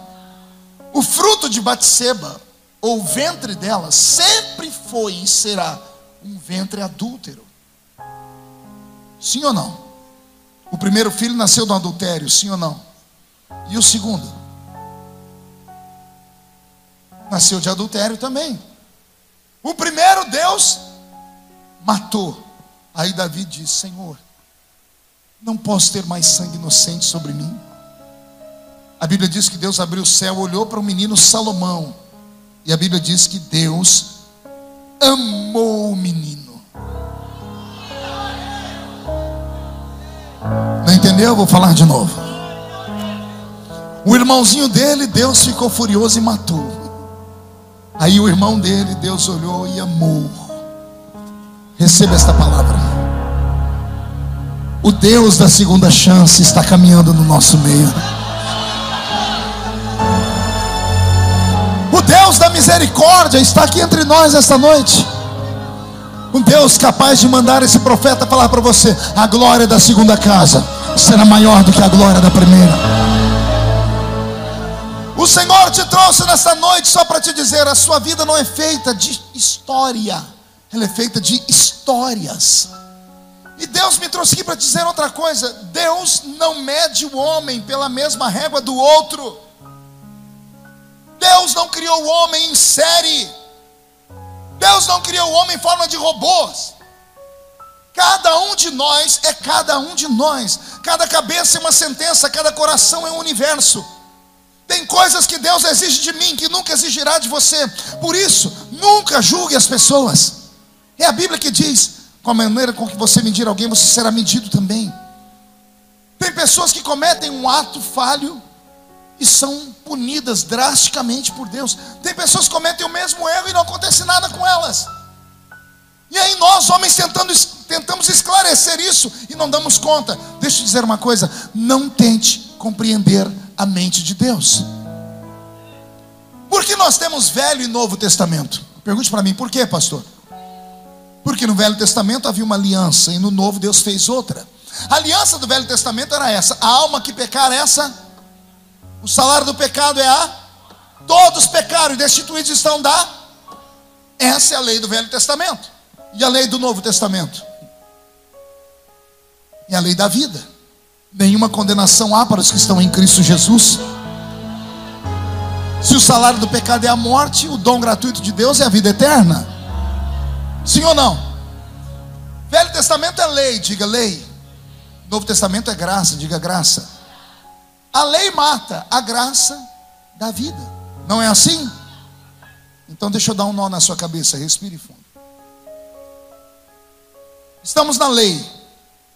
A: O fruto de Batseba, ou o ventre dela, sempre foi e será um ventre adúltero. Sim ou não? O primeiro filho nasceu do adultério, sim ou não? E o segundo? Nasceu de adultério também. O primeiro Deus matou. Aí Davi diz: Senhor, não posso ter mais sangue inocente sobre mim. A Bíblia diz que Deus abriu o céu, olhou para o menino Salomão. E a Bíblia diz que Deus amou o menino. Não entendeu? Vou falar de novo. O irmãozinho dele, Deus ficou furioso e matou. Aí o irmão dele, Deus olhou e amou. Receba esta palavra. O Deus da segunda chance está caminhando no nosso meio. Deus da misericórdia está aqui entre nós esta noite. Um Deus capaz de mandar esse profeta falar para você: a glória da segunda casa será maior do que a glória da primeira. O Senhor te trouxe nesta noite só para te dizer: a sua vida não é feita de história, ela é feita de histórias. E Deus me trouxe aqui para dizer outra coisa: Deus não mede o homem pela mesma régua do outro. Deus não criou o homem em série. Deus não criou o homem em forma de robôs. Cada um de nós é cada um de nós. Cada cabeça é uma sentença, cada coração é um universo. Tem coisas que Deus exige de mim que nunca exigirá de você. Por isso, nunca julgue as pessoas. É a Bíblia que diz: com a maneira com que você medir alguém, você será medido também. Tem pessoas que cometem um ato falho e são punidas drasticamente por Deus. Tem pessoas que cometem o mesmo erro e não acontece nada com elas. E aí nós, homens, tentando, tentamos esclarecer isso e não damos conta. Deixa eu dizer uma coisa: não tente compreender a mente de Deus. Por que nós temos Velho e Novo Testamento? Pergunte para mim, por quê, pastor? Porque no Velho Testamento havia uma aliança e no Novo Deus fez outra. A aliança do Velho Testamento era essa: a alma que pecar, essa. O salário do pecado é a. Todos pecaram e destituídos estão da. Essa é a lei do Velho Testamento. E a lei do Novo Testamento? E a lei da vida. Nenhuma condenação há para os que estão em Cristo Jesus. Se o salário do pecado é a morte, o dom gratuito de Deus é a vida eterna. Sim ou não? Velho Testamento é lei, diga lei. Novo Testamento é graça, diga graça. A lei mata, a graça dá vida. Não é assim? Então deixa eu dar um nó na sua cabeça, respire fundo. Estamos na lei.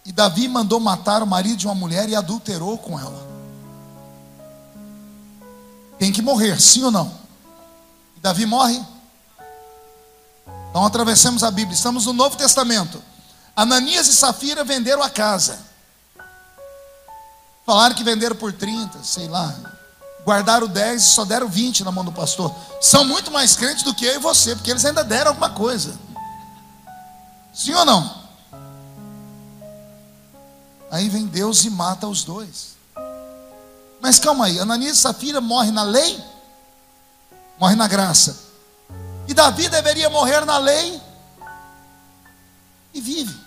A: E Davi mandou matar o marido de uma mulher e adulterou com ela. Tem que morrer, sim ou não? E Davi morre? Então atravessamos a Bíblia, estamos no Novo Testamento. Ananias e Safira venderam a casa. Falaram que venderam por 30, sei lá. Guardaram 10 e só deram 20 na mão do pastor. São muito mais crentes do que eu e você, porque eles ainda deram alguma coisa. Sim ou não? Aí vem Deus e mata os dois. Mas calma aí, Ananias e Safira morrem na lei? Morre na graça. E Davi deveria morrer na lei e vive.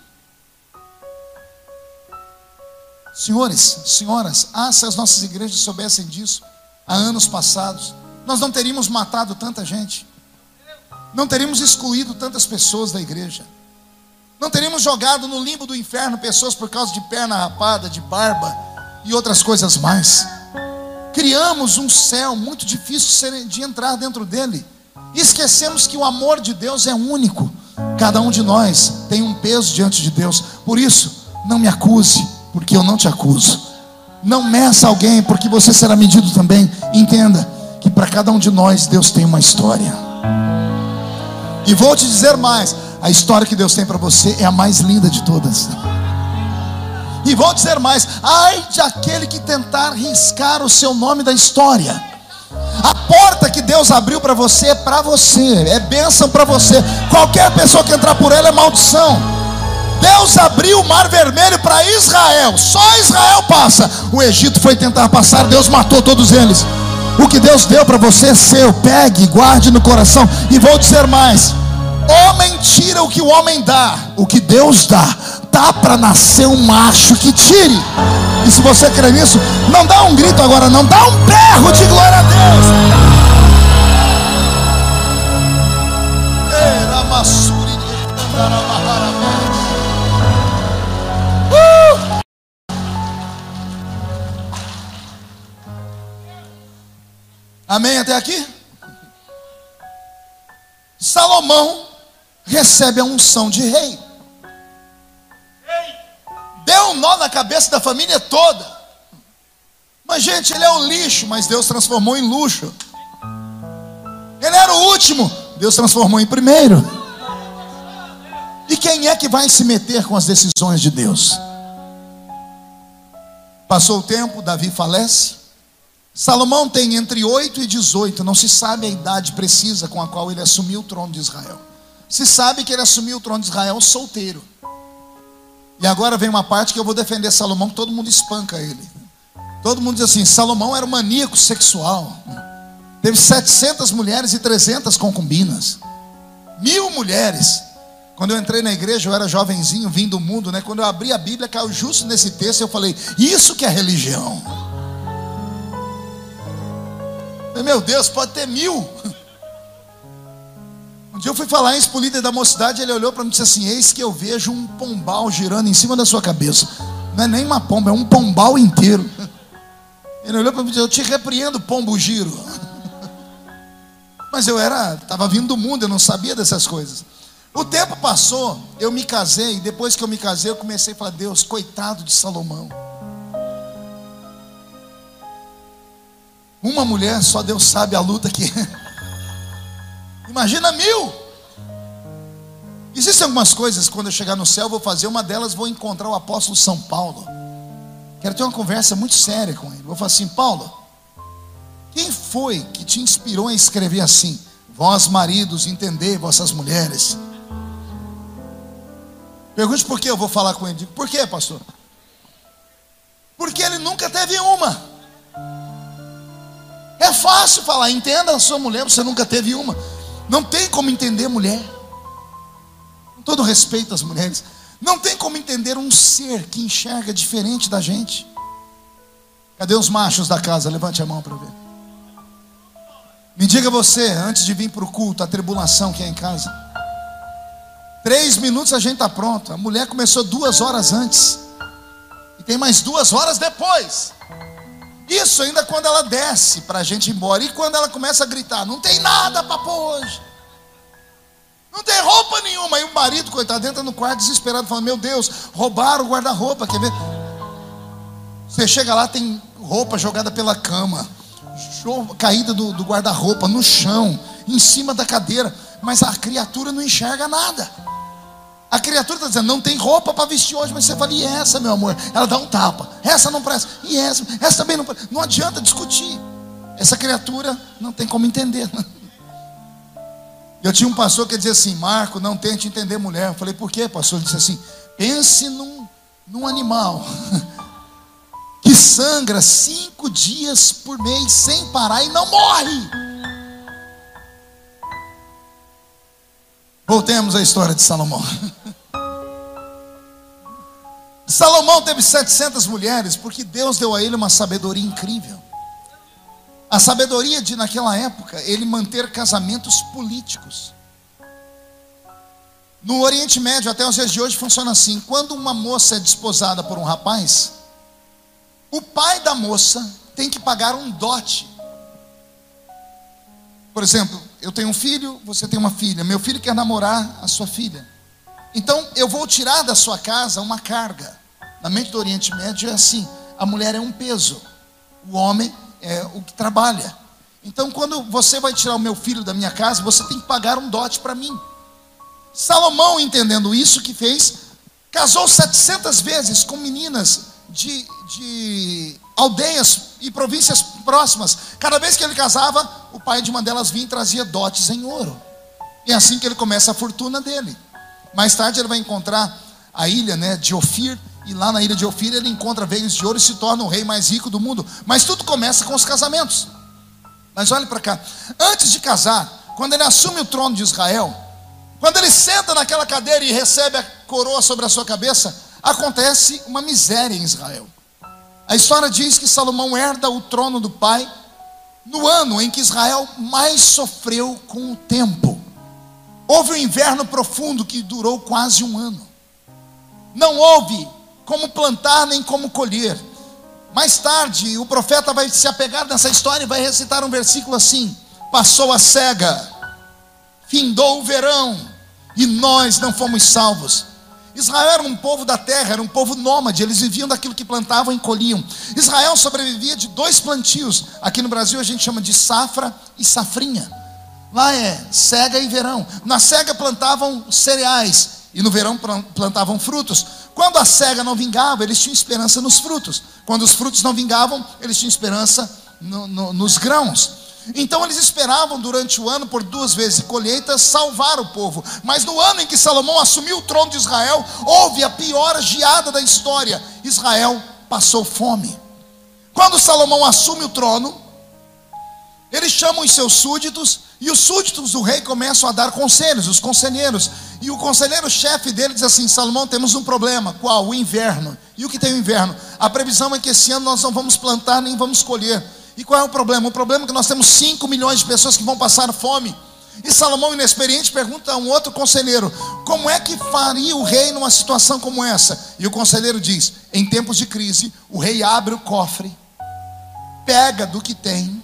A: Senhores, senhoras, ah, se as nossas igrejas soubessem disso há anos passados, nós não teríamos matado tanta gente, não teríamos excluído tantas pessoas da igreja, não teríamos jogado no limbo do inferno pessoas por causa de perna rapada, de barba e outras coisas mais. Criamos um céu muito difícil de entrar dentro dele. E esquecemos que o amor de Deus é único. Cada um de nós tem um peso diante de Deus. Por isso, não me acuse, porque eu não te acuso. Não meça alguém, porque você será medido também. Entenda que para cada um de nós Deus tem uma história. E vou te dizer mais: a história que Deus tem para você é a mais linda de todas. E vou dizer mais: ai de aquele que tentar riscar o seu nome da história A porta que Deus abriu para você é para você, é bênção para você. Qualquer pessoa que entrar por ela é maldição. Deus abriu o mar vermelho para Israel, só Israel passa. O Egito foi tentar passar, Deus matou todos eles. O que Deus deu para você é seu, pegue, guarde no coração. E vou dizer mais: homem tira o que o homem dá, o que Deus dá, tá para nascer um macho que tire. E se você crê nisso, não dá um grito agora, não, dá um berro de glória a Deus. Uh! Amém até aqui? Salomão recebe a unção de rei. Deu um nó na cabeça da família toda. Mas, gente, ele é um lixo, mas Deus transformou em luxo. Ele era o último, Deus transformou em primeiro. E quem é que vai se meter com as decisões de Deus? Passou o tempo, Davi falece. Salomão tem entre 8 e 18, não se sabe a idade precisa com a qual ele assumiu o trono de Israel. Se sabe que ele assumiu o trono de Israel solteiro. E agora vem uma parte que eu vou defender Salomão, que todo mundo espanca ele. Todo mundo diz assim: Salomão era um maníaco sexual. Teve 700 mulheres e 300 concubinas. Mil mulheres. Quando eu entrei na igreja, eu era jovenzinho, vim do mundo, né? Quando eu abri a Bíblia, caiu justo nesse texto, eu falei: Isso que é religião. Meu Deus, pode ter mil. (laughs) Um dia eu fui falar isso para o líder da mocidade, ele olhou para mim e disse assim: Eis que eu vejo um pombal girando em cima da sua cabeça. Não é nem uma pomba, é um pombal inteiro. (laughs) Ele olhou para mim e disse: Eu te repreendo, pombo giro. (laughs) Mas eu era, estava vindo do mundo, eu não sabia dessas coisas. O tempo passou, eu me casei, e depois que eu me casei, eu comecei a falar: Deus, coitado de Salomão. Uma mulher, só Deus sabe a luta que é. Imagina mil. Existem algumas coisas, quando eu chegar no céu, vou fazer. Uma delas, vou encontrar o apóstolo São Paulo. Quero ter uma conversa muito séria com ele. Vou falar assim: Paulo, quem foi que te inspirou a escrever assim? Vós, maridos, entendei vossas mulheres. Pergunte por que eu vou falar com ele. Por que, pastor? Porque ele nunca teve uma. É fácil falar, entenda a sua mulher, você nunca teve uma. Não tem como entender mulher. Com todo respeito às mulheres, não tem como entender um ser que enxerga diferente da gente. Cadê os machos da casa? Levante a mão para ver. Me diga você, antes de vir para o culto, a tribulação que é em casa. Três minutos a gente está pronto. A mulher começou duas horas antes. E tem mais duas horas depois. Isso ainda quando ela desce para a gente ir embora. E quando ela começa a gritar: Não tem nada para pôr hoje. Não tem roupa nenhuma. E o marido, coitado, entra no quarto desesperado, falando: Meu Deus, roubaram o guarda-roupa. Quer ver? Você chega lá, tem roupa jogada pela cama, caída do, do guarda-roupa no chão, em cima da cadeira. Mas a criatura não enxerga nada. A criatura está dizendo, não tem roupa para vestir hoje, mas você fala, e essa, meu amor? Ela dá um tapa. Essa não presta. E essa? Essa também não presta. Não adianta discutir. Essa criatura não tem como entender. (laughs) Eu tinha um pastor que dizia assim, Marco, não tente entender mulher. Eu falei, por quê, pastor? Ele disse assim, pense num, num animal (laughs) que sangra cinco dias por mês sem parar e não morre. Voltemos à história de Salomão. Salomão teve 700 mulheres porque Deus deu a ele uma sabedoria incrível. A sabedoria de, naquela época, ele manter casamentos políticos. No Oriente Médio, até os dias de hoje, funciona assim: quando uma moça é desposada por um rapaz, o pai da moça tem que pagar um dote. Por exemplo, eu tenho um filho, você tem uma filha, meu filho quer namorar a sua filha. Então eu vou tirar da sua casa uma carga. Na mente do Oriente Médio é assim: a mulher é um peso, o homem é o que trabalha. Então, quando você vai tirar o meu filho da minha casa, você tem que pagar um dote para mim. Salomão, entendendo isso, que fez, casou 700 vezes com meninas de, de aldeias e províncias próximas. Cada vez que ele casava, o pai de uma delas vinha e trazia dotes em ouro. E é assim que ele começa a fortuna dele. Mais tarde ele vai encontrar a ilha né, de Ofir, e lá na ilha de Ofir ele encontra veios de ouro e se torna o rei mais rico do mundo. Mas tudo começa com os casamentos. Mas olhe para cá. Antes de casar, quando ele assume o trono de Israel, quando ele senta naquela cadeira e recebe a coroa sobre a sua cabeça, acontece uma miséria em Israel. A história diz que Salomão herda o trono do pai no ano em que Israel mais sofreu com o tempo. Houve um inverno profundo que durou quase um ano. Não houve como plantar nem como colher. Mais tarde, o profeta vai se apegar nessa história e vai recitar um versículo assim: Passou a cega, findou o verão, e nós não fomos salvos. Israel era um povo da terra, era um povo nômade, eles viviam daquilo que plantavam e colhiam. Israel sobrevivia de dois plantios. Aqui no Brasil a gente chama de safra e safrinha. Lá é cega e verão. Na cega plantavam cereais e no verão plantavam frutos. Quando a cega não vingava, eles tinham esperança nos frutos. Quando os frutos não vingavam, eles tinham esperança no, no, nos grãos. Então eles esperavam durante o ano, por duas vezes colheitas, salvar o povo. Mas no ano em que Salomão assumiu o trono de Israel, houve a pior geada da história. Israel passou fome. Quando Salomão assume o trono, eles chamam os seus súditos e os súditos do rei começam a dar conselhos, os conselheiros. E o conselheiro-chefe dele diz assim: Salomão, temos um problema. Qual? O inverno. E o que tem o inverno? A previsão é que esse ano nós não vamos plantar nem vamos colher. E qual é o problema? O problema é que nós temos 5 milhões de pessoas que vão passar fome. E Salomão, inexperiente, pergunta a um outro conselheiro: Como é que faria o rei numa situação como essa? E o conselheiro diz: Em tempos de crise, o rei abre o cofre, pega do que tem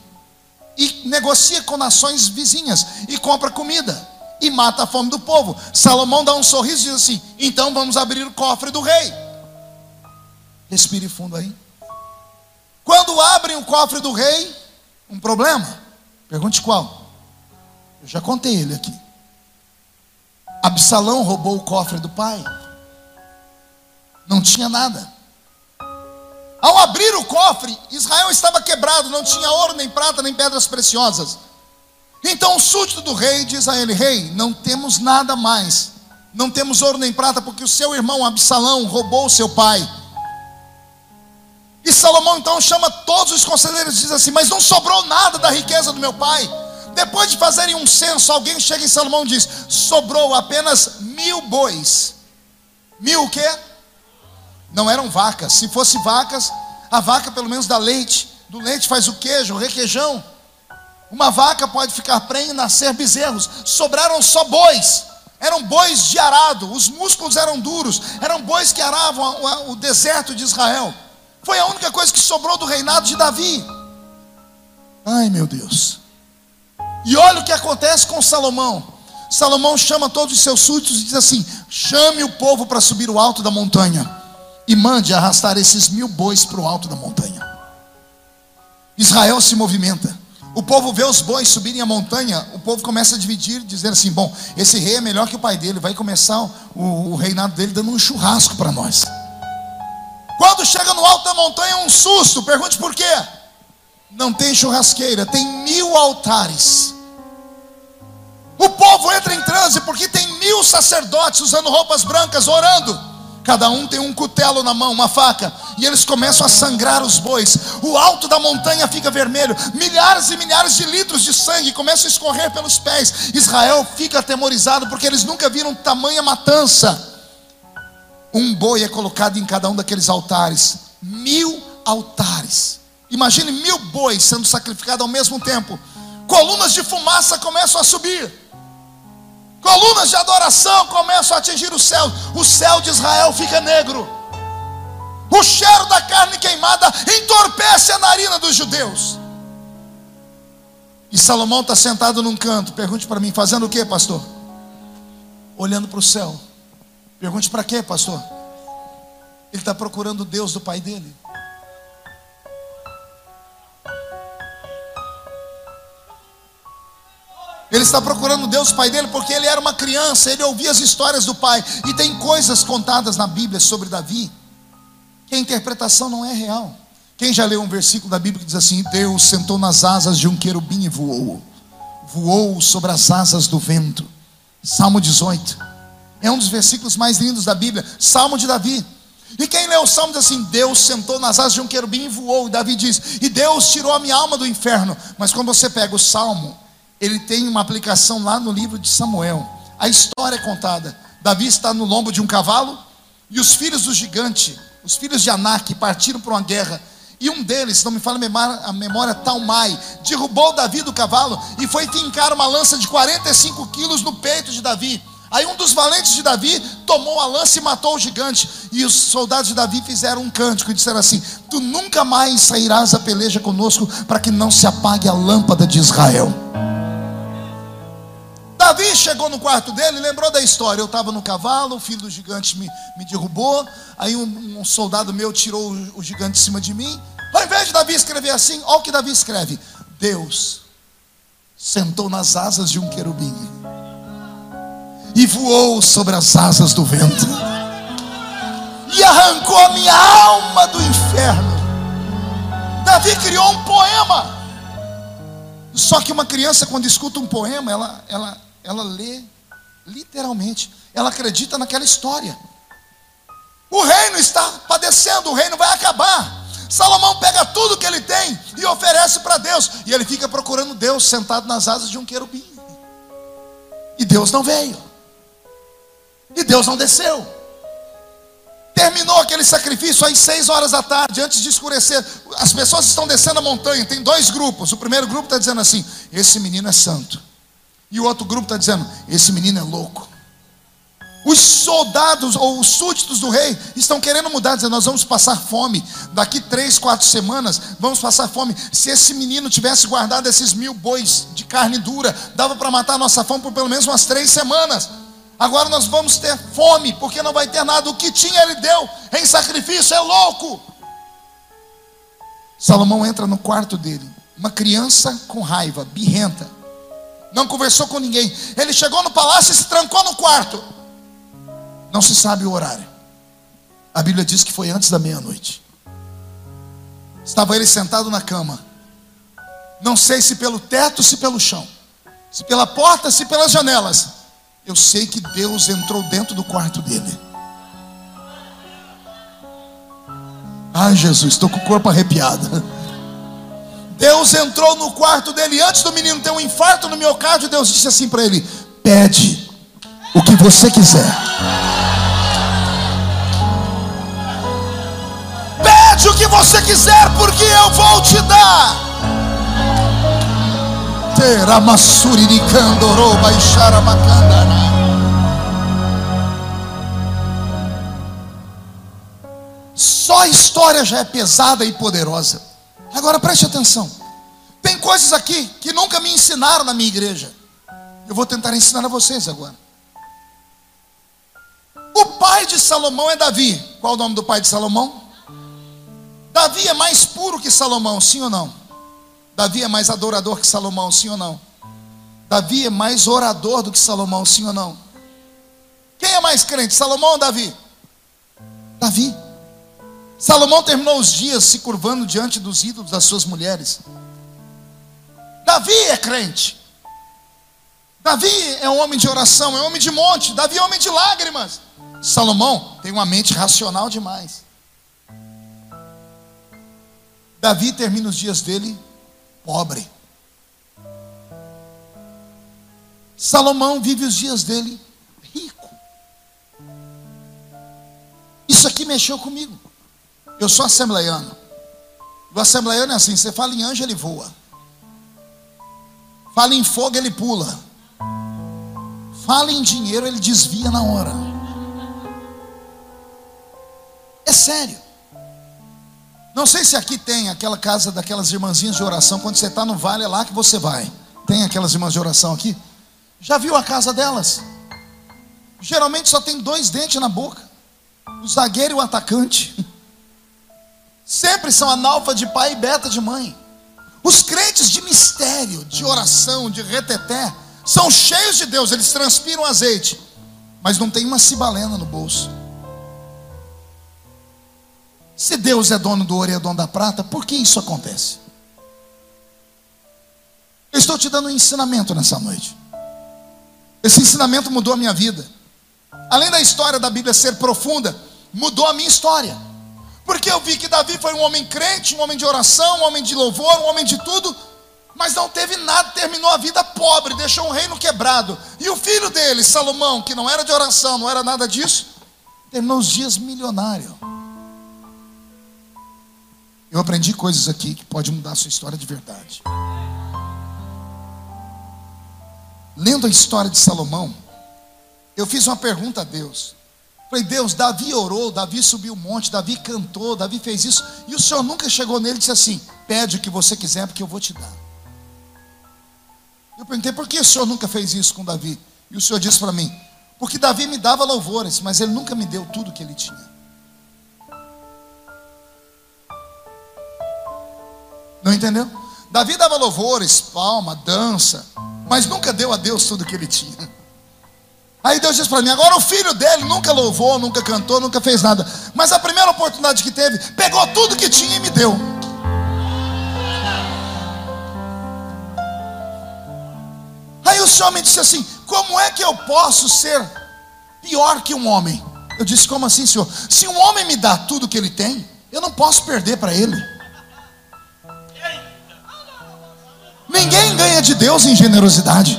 A: e negocia com nações vizinhas e compra comida e mata a fome do povo. Salomão dá um sorriso e diz assim: então vamos abrir o cofre do rei. Respire fundo aí. Quando abrem o cofre do rei, um problema. Pergunte qual? Eu já contei ele aqui. Absalão roubou o cofre do pai. Não tinha nada. Ao abrir o cofre, Israel estava quebrado, não tinha ouro, nem prata, nem pedras preciosas. Então o súdito do rei diz a ele: Rei, não temos nada mais, não temos ouro nem prata, porque o seu irmão Absalão roubou o seu pai. E Salomão então chama todos os conselheiros e diz assim: Mas não sobrou nada da riqueza do meu pai. Depois de fazerem um censo, alguém chega em Salomão e diz: Sobrou apenas mil bois. Mil o quê? Não eram vacas. Se fosse vacas, a vaca pelo menos dá leite. Do leite faz o queijo, o requeijão. Uma vaca pode ficar prenha e nascer bezerros. Sobraram só bois. Eram bois de arado. Os músculos eram duros. Eram bois que aravam o deserto de Israel. Foi a única coisa que sobrou do reinado de Davi. Ai meu Deus. E olha o que acontece com Salomão. Salomão chama todos os seus súditos e diz assim: chame o povo para subir o alto da montanha e mande arrastar esses mil bois para o alto da montanha. Israel se movimenta. O povo vê os bois subirem a montanha, o povo começa a dividir, dizendo assim: bom, esse rei é melhor que o pai dele, vai começar o, o reinado dele dando um churrasco para nós. Quando chega no alto da montanha, um susto, pergunte por quê? Não tem churrasqueira, tem mil altares. O povo entra em transe porque tem mil sacerdotes usando roupas brancas, orando. Cada um tem um cutelo na mão, uma faca, e eles começam a sangrar os bois. O alto da montanha fica vermelho, milhares e milhares de litros de sangue começam a escorrer pelos pés. Israel fica atemorizado porque eles nunca viram tamanha matança. Um boi é colocado em cada um daqueles altares, mil altares. Imagine mil bois sendo sacrificados ao mesmo tempo. Colunas de fumaça começam a subir. Colunas de adoração começam a atingir o céu. O céu de Israel fica negro. O cheiro da carne queimada entorpece a narina dos judeus. E Salomão está sentado num canto. Pergunte para mim, fazendo o que, pastor? Olhando para o céu. Pergunte para quê, pastor? Ele está procurando o Deus do pai dele. Ele está procurando Deus Pai dele porque ele era uma criança, ele ouvia as histórias do pai. E tem coisas contadas na Bíblia sobre Davi que a interpretação não é real. Quem já leu um versículo da Bíblia que diz assim: Deus sentou nas asas de um querubim e voou, voou sobre as asas do vento. Salmo 18. É um dos versículos mais lindos da Bíblia. Salmo de Davi. E quem lê o salmo diz assim: Deus sentou nas asas de um querubim e voou. E Davi diz: E Deus tirou a minha alma do inferno. Mas quando você pega o salmo, ele tem uma aplicação lá no livro de Samuel. A história é contada. Davi está no lombo de um cavalo e os filhos do gigante, os filhos de Anak, partiram para uma guerra. E um deles, não me fala a memória, a memória Talmai, derrubou Davi do cavalo e foi fincar uma lança de 45 quilos no peito de Davi. Aí um dos valentes de Davi tomou a lança e matou o gigante. E os soldados de Davi fizeram um cântico e disseram assim: Tu nunca mais sairás a peleja conosco, para que não se apague a lâmpada de Israel. Davi chegou no quarto dele lembrou da história. Eu estava no cavalo, o filho do gigante me, me derrubou. Aí um, um soldado meu tirou o, o gigante de cima de mim. Ao invés de Davi escrever assim, olha o que Davi escreve: Deus sentou nas asas de um querubim e voou sobre as asas do vento e arrancou a minha alma do inferno. Davi criou um poema. Só que uma criança, quando escuta um poema, ela, ela, ela lê literalmente, ela acredita naquela história. O reino está padecendo, o reino vai acabar. Salomão pega tudo que ele tem e oferece para Deus, e ele fica procurando Deus sentado nas asas de um querubim. E Deus não veio, e Deus não desceu. Terminou aquele sacrifício às seis horas da tarde, antes de escurecer. As pessoas estão descendo a montanha. Tem dois grupos. O primeiro grupo está dizendo assim: Esse menino é santo. E o outro grupo está dizendo: Esse menino é louco. Os soldados ou os súditos do rei estão querendo mudar, dizendo: Nós vamos passar fome. Daqui três, quatro semanas, vamos passar fome. Se esse menino tivesse guardado esses mil bois de carne dura, dava para matar a nossa fome por pelo menos umas três semanas. Agora nós vamos ter fome, porque não vai ter nada. O que tinha ele deu em sacrifício, é louco. Salomão entra no quarto dele, uma criança com raiva, birrenta não conversou com ninguém. Ele chegou no palácio e se trancou no quarto. Não se sabe o horário. A Bíblia diz que foi antes da meia-noite. Estava ele sentado na cama. Não sei se pelo teto, se pelo chão, se pela porta, se pelas janelas. Eu sei que Deus entrou dentro do quarto dele. Ai, Jesus, estou com o corpo arrepiado. Deus entrou no quarto dele antes do menino ter um infarto no miocárdio. Deus disse assim para ele: Pede o que você quiser. Pede o que você quiser, porque eu vou te dar. Teramassuri de Candoroba e Xaramacandana. Só a história já é pesada e poderosa. Agora preste atenção. Tem coisas aqui que nunca me ensinaram na minha igreja. Eu vou tentar ensinar a vocês agora. O pai de Salomão é Davi. Qual o nome do pai de Salomão? Davi é mais puro que Salomão, sim ou não? Davi é mais adorador que Salomão, sim ou não? Davi é mais orador do que Salomão, sim ou não? Quem é mais crente, Salomão ou Davi? Davi. Salomão terminou os dias se curvando diante dos ídolos das suas mulheres. Davi é crente. Davi é um homem de oração, é um homem de monte. Davi é um homem de lágrimas. Salomão tem uma mente racional demais. Davi termina os dias dele pobre. Salomão vive os dias dele rico. Isso aqui mexeu comigo. Eu sou assembleiano. O assembleiano é assim: você fala em anjo, ele voa. Fala em fogo, ele pula. Fala em dinheiro, ele desvia na hora. É sério. Não sei se aqui tem aquela casa daquelas irmãzinhas de oração. Quando você está no vale, é lá que você vai. Tem aquelas irmãs de oração aqui? Já viu a casa delas? Geralmente só tem dois dentes na boca: o zagueiro e o atacante. (laughs) Sempre são analfa de pai e beta de mãe. Os crentes de mistério, de oração, de reteté, são cheios de Deus, eles transpiram azeite, mas não tem uma cibalena no bolso. Se Deus é dono do ouro e é dono da prata, por que isso acontece? Eu estou te dando um ensinamento nessa noite. Esse ensinamento mudou a minha vida. Além da história da Bíblia ser profunda, mudou a minha história. Porque eu vi que Davi foi um homem crente, um homem de oração, um homem de louvor, um homem de tudo, mas não teve nada, terminou a vida pobre, deixou um reino quebrado. E o filho dele, Salomão, que não era de oração, não era nada disso, terminou os dias milionário. Eu aprendi coisas aqui que pode mudar a sua história de verdade. Lendo a história de Salomão, eu fiz uma pergunta a Deus. Falei, Deus, Davi orou, Davi subiu o monte, Davi cantou, Davi fez isso, e o Senhor nunca chegou nele e disse assim: pede o que você quiser, porque eu vou te dar. Eu perguntei, por que o Senhor nunca fez isso com Davi? E o Senhor disse para mim: porque Davi me dava louvores, mas ele nunca me deu tudo que ele tinha. Não entendeu? Davi dava louvores, palma, dança, mas nunca deu a Deus tudo que ele tinha. Aí Deus disse para mim: agora o filho dele nunca louvou, nunca cantou, nunca fez nada, mas a primeira oportunidade que teve, pegou tudo que tinha e me deu. Aí o Senhor me disse assim: como é que eu posso ser pior que um homem? Eu disse: como assim, Senhor? Se um homem me dá tudo que ele tem, eu não posso perder para ele. Ninguém ganha de Deus em generosidade.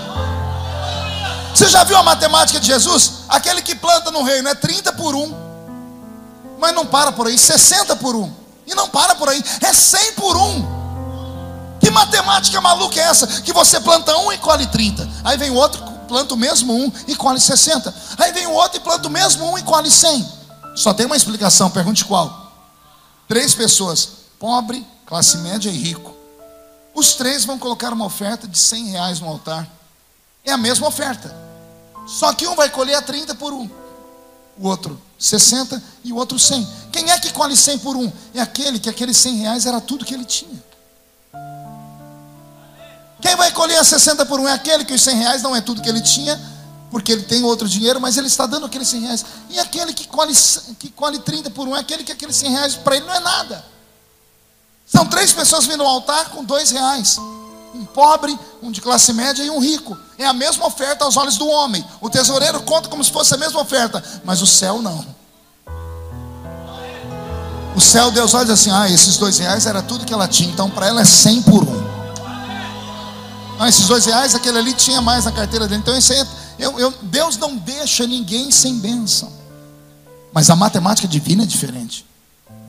A: Você já viu a matemática de Jesus? Aquele que planta no reino é 30 por 1. Mas não para por aí, 60 por 1. E não para por aí, é 100 por 1. Que matemática maluca é essa? Que você planta um e colhe 30. Aí vem o outro, planta o mesmo um e colhe 60. Aí vem o outro e planta o mesmo um e colhe 100. Só tem uma explicação, pergunte qual? Três pessoas, pobre, classe média e rico. Os três vão colocar uma oferta de 100 reais no altar. É a mesma oferta. Só que um vai colher a 30 por um. O outro 60 e o outro 100. Quem é que colhe 100 por um? É aquele que aqueles 100 reais era tudo que ele tinha. Quem vai colher a 60 por um é aquele que os 100 reais não é tudo que ele tinha, porque ele tem outro dinheiro, mas ele está dando aqueles 100 reais. E aquele que colhe, que colhe 30 por um é aquele que aqueles 100 reais para ele não é nada. São três pessoas vindo ao altar com dois reais. Um pobre, um de classe média e um rico. É a mesma oferta aos olhos do homem. O tesoureiro conta como se fosse a mesma oferta, mas o céu não. O céu, Deus olha assim: ah, esses dois reais era tudo que ela tinha, então para ela é cem por um. Ah, esses dois reais, aquele ali tinha mais na carteira dele. Então, isso aí, é, eu, eu, Deus não deixa ninguém sem bênção. Mas a matemática divina é diferente.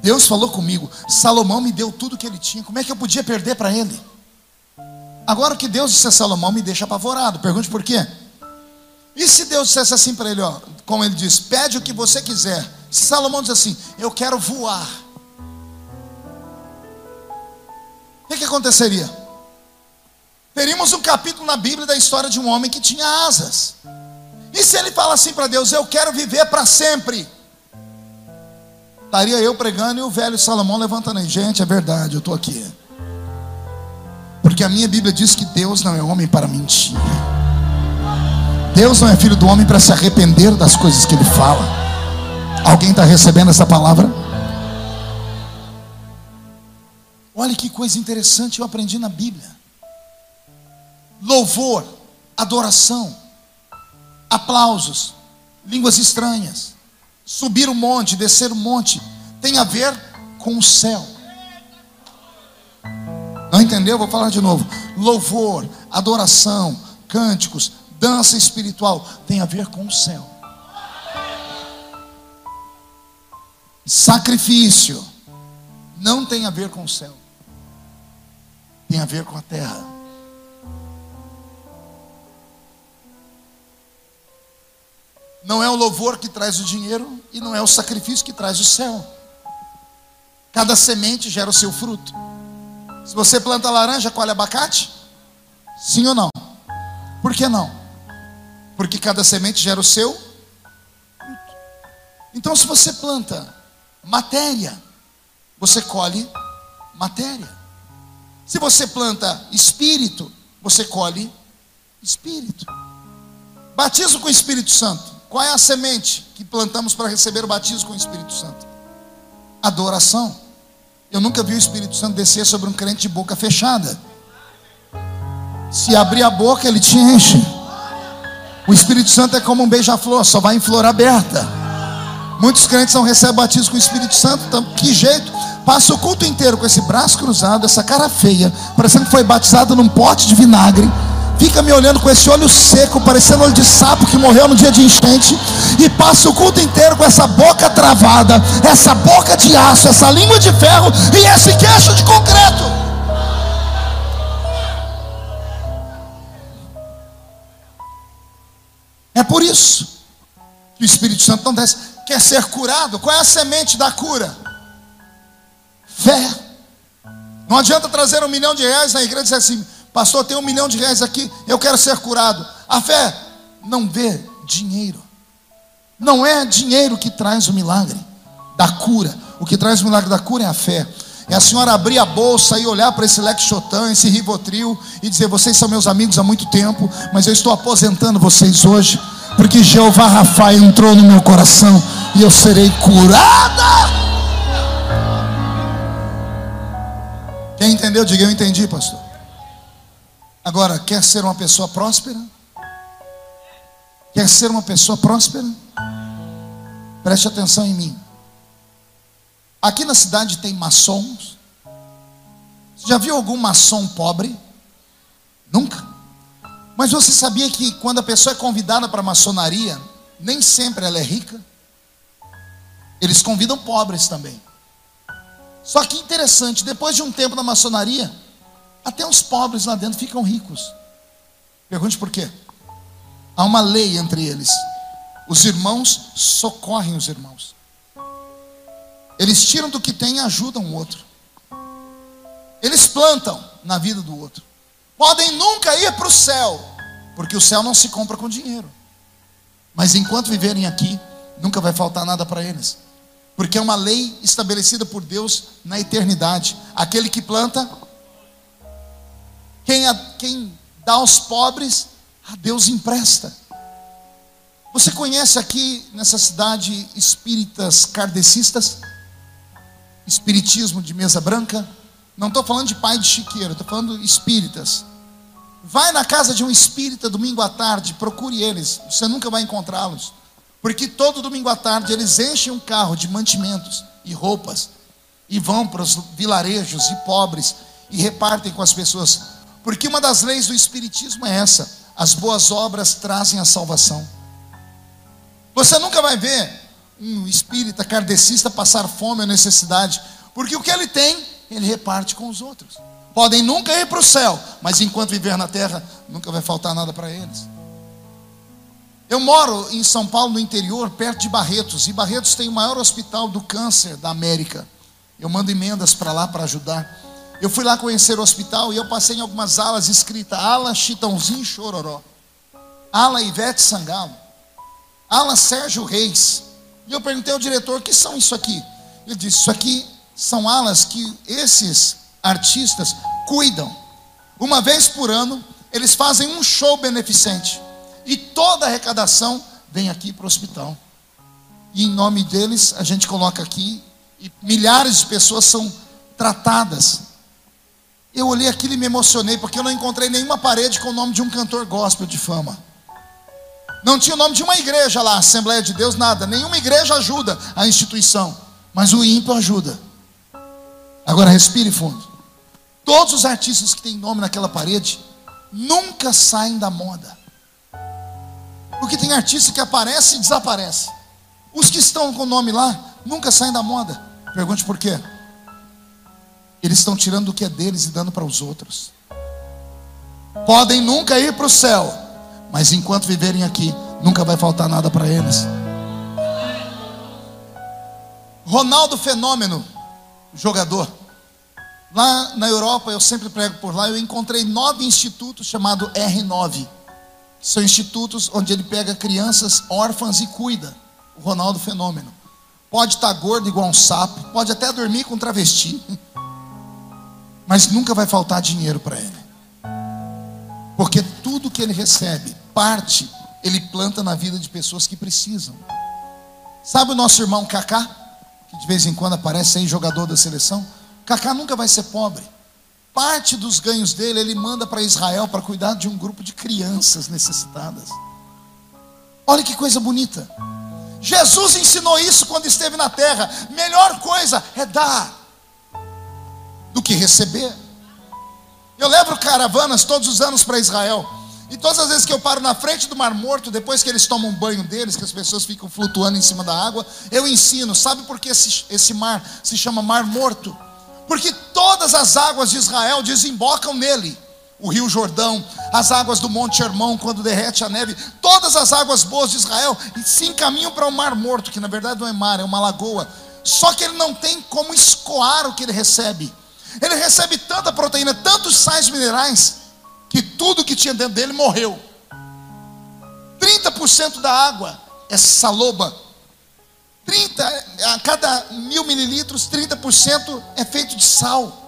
A: Deus falou comigo, Salomão me deu tudo que ele tinha, como é que eu podia perder para ele? Agora que Deus disse a Salomão me deixa apavorado, pergunte por quê? E se Deus dissesse assim para ele, ó, como ele diz, pede o que você quiser. Se Salomão diz assim, eu quero voar, o que, que aconteceria? Teríamos um capítulo na Bíblia da história de um homem que tinha asas. E se ele fala assim para Deus, eu quero viver para sempre? Estaria eu pregando e o velho Salomão levantando aí. Gente, é verdade, eu estou aqui. Porque a minha Bíblia diz que Deus não é homem para mentir. Deus não é filho do homem para se arrepender das coisas que ele fala. Alguém está recebendo essa palavra? Olha que coisa interessante eu aprendi na Bíblia. Louvor, adoração, aplausos, línguas estranhas subir o monte, descer o monte, tem a ver com o céu. Não entendeu? Vou falar de novo. Louvor, adoração, cânticos, dança espiritual tem a ver com o céu. Sacrifício não tem a ver com o céu, tem a ver com a terra. Não é o louvor que traz o dinheiro e não é o sacrifício que traz o céu. Cada semente gera o seu fruto. Se você planta laranja, colhe abacate? Sim ou não? Por que não? Porque cada semente gera o seu fruto. Então, se você planta matéria, você colhe matéria. Se você planta espírito, você colhe espírito. Batismo com o Espírito Santo. Qual é a semente que plantamos para receber o batismo com o Espírito Santo? adoração. Eu nunca vi o Espírito Santo descer sobre um crente de boca fechada. Se abrir a boca, ele te enche. O Espírito Santo é como um beija-flor, só vai em flor aberta. Muitos crentes não recebem batismo com o Espírito Santo, então, que jeito? Passa o culto inteiro com esse braço cruzado, essa cara feia, parecendo que foi batizado num pote de vinagre fica me olhando com esse olho seco, parecendo olho de sapo que morreu no dia de enchente, e passa o culto inteiro com essa boca travada, essa boca de aço, essa língua de ferro e esse queixo de concreto. É por isso que o Espírito Santo não desce. Quer ser curado? Qual é a semente da cura? Fé. Não adianta trazer um milhão de reais na igreja e dizer assim: Pastor, tem um milhão de reais aqui, eu quero ser curado. A fé não vê dinheiro. Não é dinheiro que traz o milagre da cura. O que traz o milagre da cura é a fé. É a senhora abrir a bolsa e olhar para esse Lexotan, esse Rivotril e dizer: Vocês são meus amigos há muito tempo, mas eu estou aposentando vocês hoje, porque Jeová Rafa entrou no meu coração e eu serei curada. Quem entendeu, diga eu entendi, pastor. Agora, quer ser uma pessoa próspera? Quer ser uma pessoa próspera? Preste atenção em mim. Aqui na cidade tem maçons. Você já viu algum maçom pobre? Nunca. Mas você sabia que quando a pessoa é convidada para a maçonaria, nem sempre ela é rica? Eles convidam pobres também. Só que interessante, depois de um tempo na maçonaria, até os pobres lá dentro ficam ricos. Pergunte por quê? Há uma lei entre eles. Os irmãos socorrem os irmãos. Eles tiram do que tem e ajudam o outro. Eles plantam na vida do outro. Podem nunca ir para o céu, porque o céu não se compra com dinheiro. Mas enquanto viverem aqui, nunca vai faltar nada para eles. Porque é uma lei estabelecida por Deus na eternidade. Aquele que planta, quem, a, quem dá aos pobres, a Deus empresta. Você conhece aqui nessa cidade espíritas kardecistas? Espiritismo de mesa branca? Não estou falando de pai de chiqueiro, estou falando espíritas. Vai na casa de um espírita domingo à tarde, procure eles, você nunca vai encontrá-los. Porque todo domingo à tarde eles enchem um carro de mantimentos e roupas e vão para os vilarejos e pobres e repartem com as pessoas porque uma das leis do Espiritismo é essa: as boas obras trazem a salvação. Você nunca vai ver um espírita kardecista passar fome ou necessidade, porque o que ele tem, ele reparte com os outros. Podem nunca ir para o céu, mas enquanto viver na terra, nunca vai faltar nada para eles. Eu moro em São Paulo, no interior, perto de Barretos, e Barretos tem o maior hospital do câncer da América. Eu mando emendas para lá para ajudar. Eu fui lá conhecer o hospital e eu passei em algumas alas escritas ala Chitãozinho Chororó, ala Ivete Sangalo, ala Sérgio Reis. E eu perguntei ao diretor: o que são isso aqui? Ele disse: Isso aqui são alas que esses artistas cuidam. Uma vez por ano, eles fazem um show beneficente. E toda a arrecadação vem aqui para o hospital. E em nome deles, a gente coloca aqui, e milhares de pessoas são tratadas eu olhei aquilo e me emocionei, porque eu não encontrei nenhuma parede com o nome de um cantor gospel de fama. Não tinha o nome de uma igreja lá, Assembleia de Deus, nada. Nenhuma igreja ajuda a instituição, mas o ímpio ajuda. Agora respire fundo. Todos os artistas que têm nome naquela parede nunca saem da moda. Porque tem artista que aparece e desaparece. Os que estão com o nome lá nunca saem da moda. Pergunte por quê? Eles estão tirando o que é deles e dando para os outros. Podem nunca ir para o céu, mas enquanto viverem aqui, nunca vai faltar nada para eles. Ronaldo Fenômeno, jogador. Lá na Europa, eu sempre prego por lá, eu encontrei nove institutos chamados R9. São institutos onde ele pega crianças órfãs e cuida. O Ronaldo Fenômeno. Pode estar gordo igual um sapo, pode até dormir com travesti. (laughs) mas nunca vai faltar dinheiro para ele. Porque tudo que ele recebe, parte, ele planta na vida de pessoas que precisam. Sabe o nosso irmão que que de vez em quando aparece aí jogador da seleção. Kaká nunca vai ser pobre. Parte dos ganhos dele ele manda para Israel para cuidar de um grupo de crianças necessitadas. Olha que coisa bonita. Jesus ensinou isso quando esteve na terra. Melhor coisa é dar do que receber. Eu levo caravanas todos os anos para Israel. E todas as vezes que eu paro na frente do Mar Morto, depois que eles tomam banho deles, que as pessoas ficam flutuando em cima da água, eu ensino. Sabe por que esse, esse mar se chama Mar Morto? Porque todas as águas de Israel desembocam nele. O rio Jordão, as águas do Monte Hermão, quando derrete a neve, todas as águas boas de Israel se encaminham para o Mar Morto, que na verdade não é mar, é uma lagoa. Só que ele não tem como escoar o que ele recebe. Ele recebe tanta proteína, tantos sais minerais, que tudo que tinha dentro dele morreu. 30% da água é saloba. 30, a cada mil mililitros, 30% é feito de sal.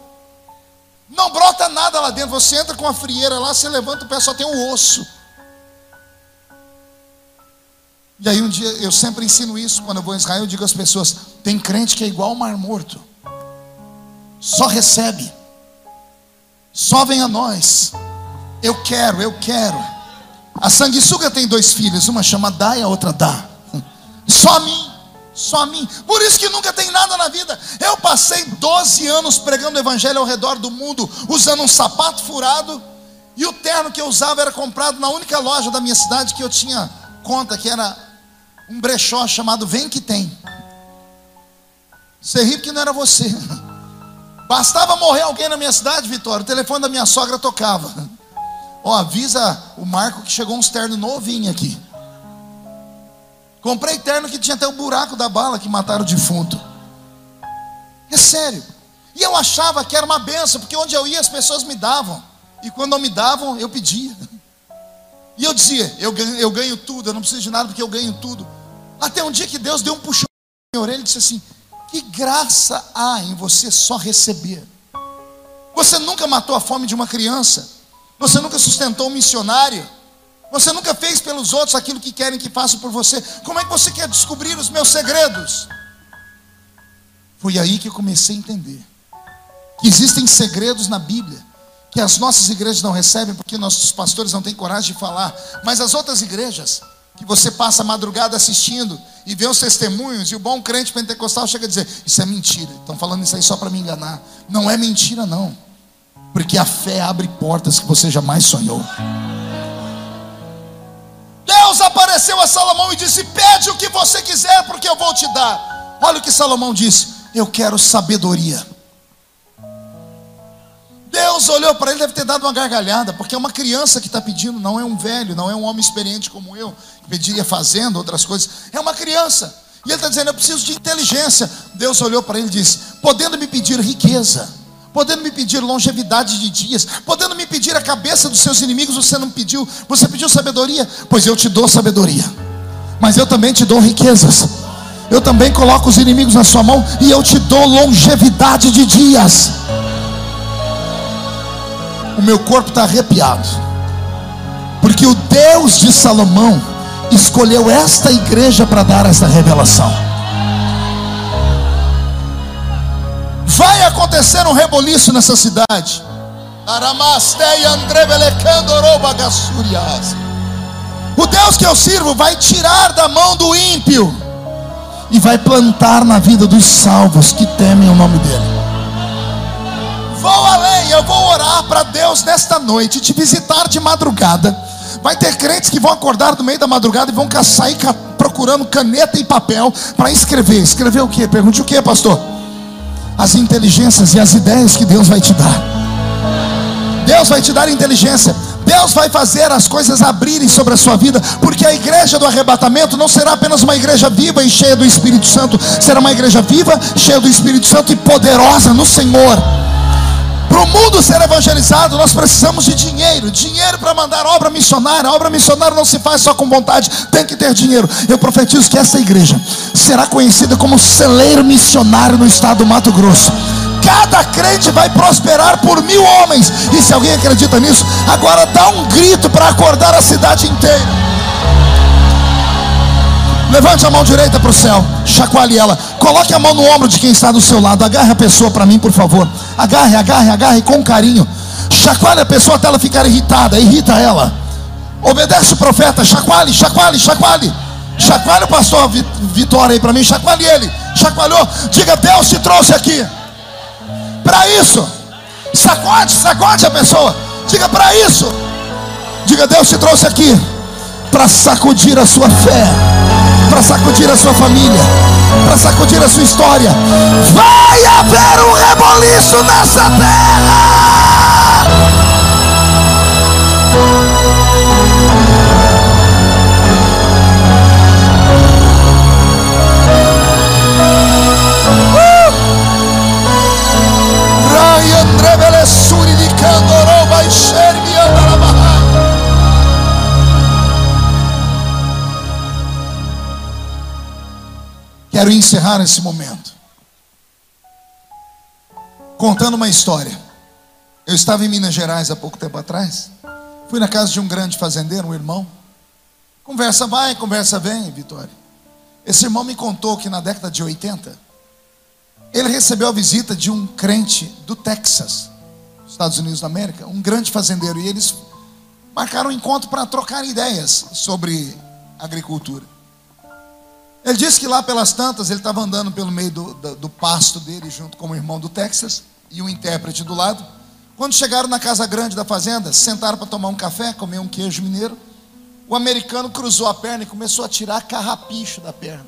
A: Não brota nada lá dentro. Você entra com a frieira lá, você levanta o pé, só tem o osso. E aí um dia, eu sempre ensino isso, quando eu vou em Israel, eu digo às pessoas: tem crente que é igual ao mar morto. Só recebe. Só vem a nós. Eu quero, eu quero. A sanguessuga tem dois filhos, uma chama Dá e a outra Dá. Só a mim, só a mim. Por isso que nunca tem nada na vida. Eu passei 12 anos pregando o evangelho ao redor do mundo, usando um sapato furado, e o terno que eu usava era comprado na única loja da minha cidade que eu tinha conta, que era um brechó chamado Vem que tem. Você ri porque não era você. (laughs) Bastava morrer alguém na minha cidade, Vitória, o telefone da minha sogra tocava. Ó, avisa o Marco que chegou uns terno novinho aqui. Comprei terno que tinha até o buraco da bala que mataram o defunto. É sério. E eu achava que era uma benção, porque onde eu ia as pessoas me davam. E quando não me davam, eu pedia. E eu dizia, eu ganho, eu ganho tudo, eu não preciso de nada porque eu ganho tudo. Até um dia que Deus deu um puxão na minha orelha e disse assim: Que graça há em você só receber. Você nunca matou a fome de uma criança. Você nunca sustentou um missionário. Você nunca fez pelos outros aquilo que querem que faça por você. Como é que você quer descobrir os meus segredos? Foi aí que eu comecei a entender que existem segredos na Bíblia que as nossas igrejas não recebem porque nossos pastores não têm coragem de falar, mas as outras igrejas que você passa a madrugada assistindo e vê os testemunhos e o bom crente pentecostal chega a dizer: Isso é mentira, estão falando isso aí só para me enganar. Não é mentira, não. Porque a fé abre portas que você jamais sonhou. Deus apareceu a Salomão e disse: Pede o que você quiser, porque eu vou te dar. Olha o que Salomão disse: Eu quero sabedoria. Deus olhou para ele, deve ter dado uma gargalhada, porque é uma criança que está pedindo, não é um velho, não é um homem experiente como eu, que pediria fazenda, outras coisas. É uma criança. E ele está dizendo: Eu preciso de inteligência. Deus olhou para ele e disse: Podendo me pedir riqueza podendo me pedir longevidade de dias, podendo me pedir a cabeça dos seus inimigos, você não pediu, você pediu sabedoria, pois eu te dou sabedoria, mas eu também te dou riquezas, eu também coloco os inimigos na sua mão e eu te dou longevidade de dias. O meu corpo está arrepiado, porque o Deus de Salomão escolheu esta igreja para dar esta revelação. Vai acontecer um reboliço nessa cidade. O Deus que eu sirvo vai tirar da mão do ímpio e vai plantar na vida dos salvos que temem o nome dele. Vou além, eu vou orar para Deus nesta noite, te visitar de madrugada. Vai ter crentes que vão acordar no meio da madrugada e vão sair procurando caneta e papel para escrever. Escrever o que? Pergunte o que, pastor? as inteligências e as ideias que Deus vai te dar. Deus vai te dar inteligência. Deus vai fazer as coisas abrirem sobre a sua vida, porque a igreja do arrebatamento não será apenas uma igreja viva e cheia do Espírito Santo, será uma igreja viva, cheia do Espírito Santo e poderosa no Senhor. Para o mundo ser evangelizado, nós precisamos de dinheiro dinheiro para mandar obra missionária. A obra missionária não se faz só com vontade, tem que ter dinheiro. Eu profetizo que essa igreja será conhecida como celeiro missionário no estado do Mato Grosso. Cada crente vai prosperar por mil homens. E se alguém acredita nisso, agora dá um grito para acordar a cidade inteira. Levante a mão direita para o céu, chacoalhe ela. Coloque a mão no ombro de quem está do seu lado. Agarre a pessoa para mim, por favor. Agarre, agarre, agarre com carinho. Chacoalhe a pessoa até ela ficar irritada. Irrita ela. Obedece o profeta. Chacoalhe, chacoalhe, chacoalhe. Chacoalhe o pastor Vitória aí para mim. Chacoalhe ele. Chacoalhou. Diga, Deus te trouxe aqui. Para isso. Sacode, sacode a pessoa. Diga para isso. Diga, Deus te trouxe aqui. Para sacudir a sua fé. Para sacudir a sua família para sacudir a sua história. Vai haver um reboliço nessa terra. Quero encerrar esse momento contando uma história. Eu estava em Minas Gerais há pouco tempo atrás. Fui na casa de um grande fazendeiro, um irmão. Conversa vai, conversa vem, Vitória. Esse irmão me contou que na década de 80, ele recebeu a visita de um crente do Texas, Estados Unidos da América, um grande fazendeiro, e eles marcaram um encontro para trocar ideias sobre agricultura. Ele disse que lá pelas tantas ele estava andando pelo meio do, do, do, pasto dele, junto com o irmão do Texas e o intérprete do lado. Quando chegaram na casa grande da fazenda, sentaram para tomar um café, comer um queijo mineiro. O americano cruzou a perna e começou a tirar carrapicho da perna.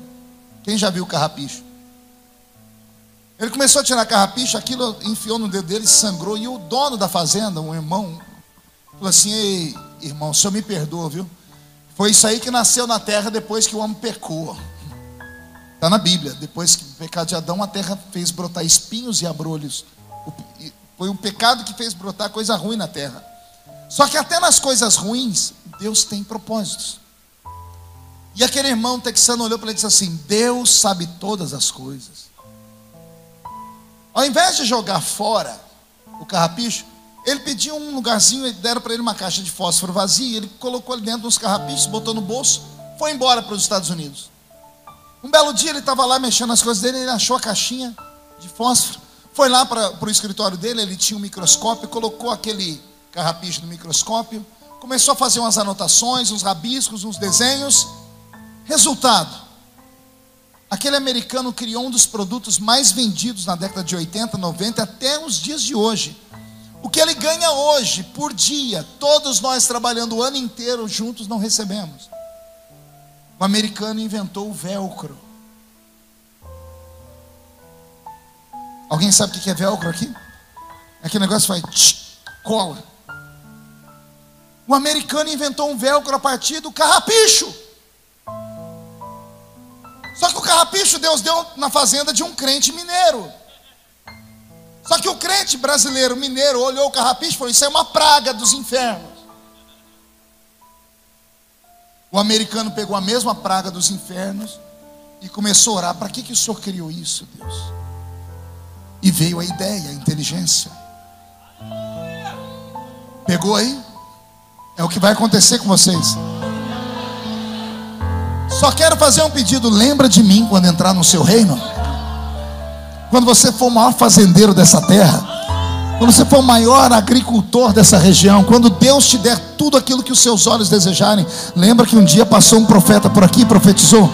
A: Quem já viu carrapicho? Ele começou a tirar carrapicho, aquilo enfiou no dedo dele, sangrou. E o dono da fazenda, um irmão, falou assim: Ei, irmão, o senhor me perdoa, viu? Foi isso aí que nasceu na terra depois que o homem pecou. Está na Bíblia. Depois que o pecado de Adão, a terra fez brotar espinhos e abrolhos. Foi um pecado que fez brotar coisa ruim na terra. Só que até nas coisas ruins, Deus tem propósitos. E aquele irmão texano olhou para ele e disse assim: Deus sabe todas as coisas. Ao invés de jogar fora o carrapicho, ele pediu um lugarzinho e deram para ele uma caixa de fósforo vazia. Ele colocou ali dentro uns carrapichos, botou no bolso, foi embora para os Estados Unidos. Um belo dia ele estava lá mexendo nas coisas dele, ele achou a caixinha de fósforo, foi lá para o escritório dele, ele tinha um microscópio, colocou aquele carrapicho no microscópio, começou a fazer umas anotações, uns rabiscos, uns desenhos. Resultado: aquele americano criou um dos produtos mais vendidos na década de 80, 90 até os dias de hoje. O que ele ganha hoje por dia, todos nós trabalhando o ano inteiro juntos não recebemos. O americano inventou o velcro. Alguém sabe o que é velcro aqui? É aquele negócio que faz tch, cola. O americano inventou um velcro a partir do carrapicho. Só que o carrapicho Deus deu na fazenda de um crente mineiro. Só que o crente brasileiro mineiro olhou o carrapicho e falou: Isso é uma praga dos infernos. O americano pegou a mesma praga dos infernos e começou a orar: para que, que o Senhor criou isso, Deus? E veio a ideia, a inteligência. Pegou aí? É o que vai acontecer com vocês. Só quero fazer um pedido: lembra de mim quando entrar no seu reino. Quando você for o maior fazendeiro dessa terra quando você for o maior agricultor dessa região, quando Deus te der tudo aquilo que os seus olhos desejarem, lembra que um dia passou um profeta por aqui e profetizou.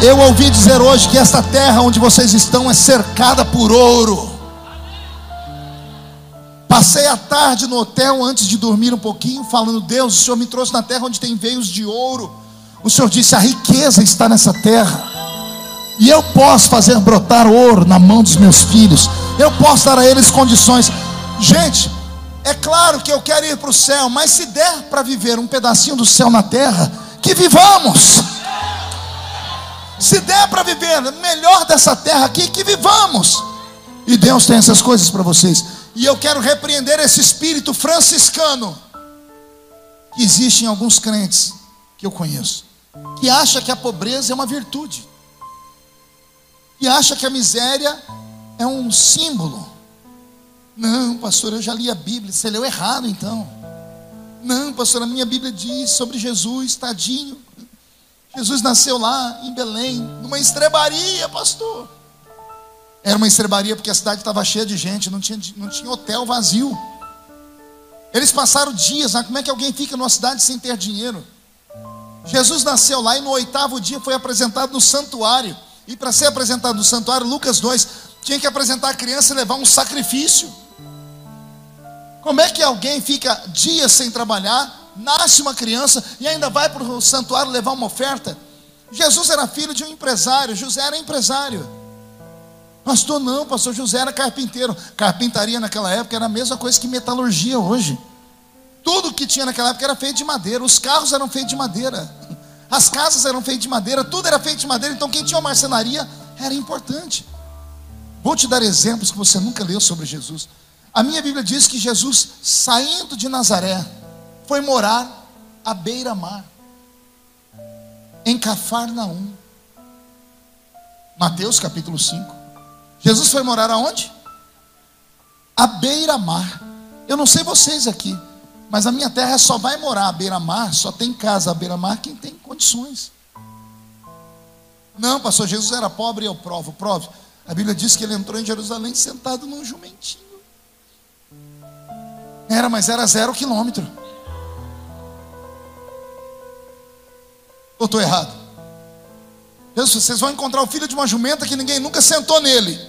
A: Eu ouvi dizer hoje que esta terra onde vocês estão é cercada por ouro. Passei a tarde no hotel antes de dormir um pouquinho, falando: Deus, o Senhor me trouxe na terra onde tem veios de ouro. O Senhor disse: a riqueza está nessa terra. E eu posso fazer brotar ouro na mão dos meus filhos. Eu posso dar a eles condições. Gente, é claro que eu quero ir para o céu, mas se der para viver um pedacinho do céu na terra, que vivamos. Se der para viver melhor dessa terra aqui, que vivamos. E Deus tem essas coisas para vocês. E eu quero repreender esse espírito franciscano que existe em alguns crentes que eu conheço, que acha que a pobreza é uma virtude, que acha que a miséria é um símbolo não, pastor, eu já li a Bíblia. Você leu errado então. Não, pastor, a minha Bíblia diz sobre Jesus, tadinho. Jesus nasceu lá em Belém, numa estrebaria, pastor. Era uma estrebaria porque a cidade estava cheia de gente, não tinha, não tinha hotel vazio. Eles passaram dias, né? como é que alguém fica numa cidade sem ter dinheiro? Jesus nasceu lá e no oitavo dia foi apresentado no santuário. E para ser apresentado no santuário, Lucas 2, tinha que apresentar a criança e levar um sacrifício. Como é que alguém fica dias sem trabalhar, nasce uma criança e ainda vai para o santuário levar uma oferta? Jesus era filho de um empresário, José era empresário. Pastor, não, pastor José era carpinteiro. Carpintaria naquela época era a mesma coisa que metalurgia hoje. Tudo que tinha naquela época era feito de madeira. Os carros eram feitos de madeira. (laughs) As casas eram feitas de madeira. Tudo era feito de madeira. Então quem tinha uma marcenaria era importante. Vou te dar exemplos que você nunca leu sobre Jesus. A minha Bíblia diz que Jesus, saindo de Nazaré, foi morar à beira-mar, em Cafarnaum. Mateus capítulo 5. Jesus foi morar aonde? À beira-mar. Eu não sei vocês aqui, mas a minha terra só vai morar à beira-mar, só tem casa à beira-mar quem tem condições. Não, pastor Jesus era pobre e eu provo, provo. A Bíblia diz que ele entrou em Jerusalém sentado num jumentinho. Era, mas era zero quilômetro. Ou estou errado? vocês vão encontrar o filho de uma jumenta que ninguém nunca sentou nele.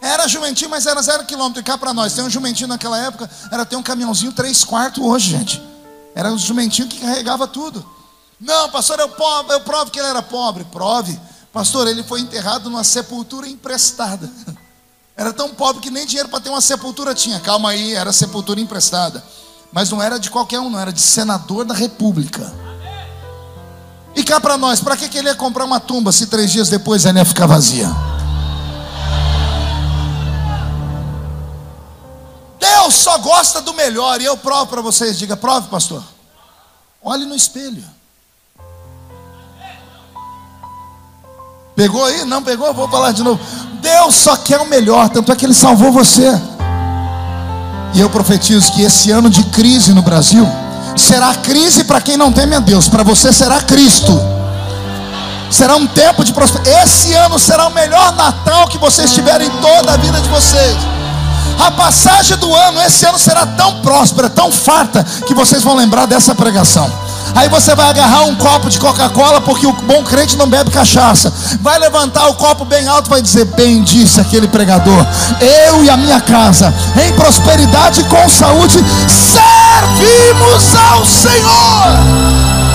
A: Era jumentinho, mas era zero quilômetro. E cá para nós, tem um jumentinho naquela época, era ter um caminhãozinho três quartos hoje, gente. Era um jumentinho que carregava tudo. Não, pastor, eu, eu provo que ele era pobre. Prove. Pastor, ele foi enterrado numa sepultura emprestada. (laughs) Era tão pobre que nem dinheiro para ter uma sepultura tinha. Calma aí, era sepultura emprestada. Mas não era de qualquer um, não, era de senador da república. E cá para nós, para que, que ele ia comprar uma tumba se três dias depois ela ia ficar vazia? Deus só gosta do melhor, e eu provo para vocês, diga, prove, pastor. Olhe no espelho. Pegou aí? Não pegou? Vou falar de novo. Deus só quer o melhor, tanto é que Ele salvou você. E eu profetizo que esse ano de crise no Brasil, será crise para quem não teme a Deus, para você será Cristo. Será um tempo de prosperidade. Esse ano será o melhor Natal que vocês tiverem em toda a vida de vocês. A passagem do ano, esse ano será tão próspera, tão farta, que vocês vão lembrar dessa pregação. Aí você vai agarrar um copo de Coca-Cola, porque o bom crente não bebe cachaça. Vai levantar o copo bem alto e vai dizer: Bem disse aquele pregador, eu e a minha casa, em prosperidade e com saúde, servimos ao Senhor.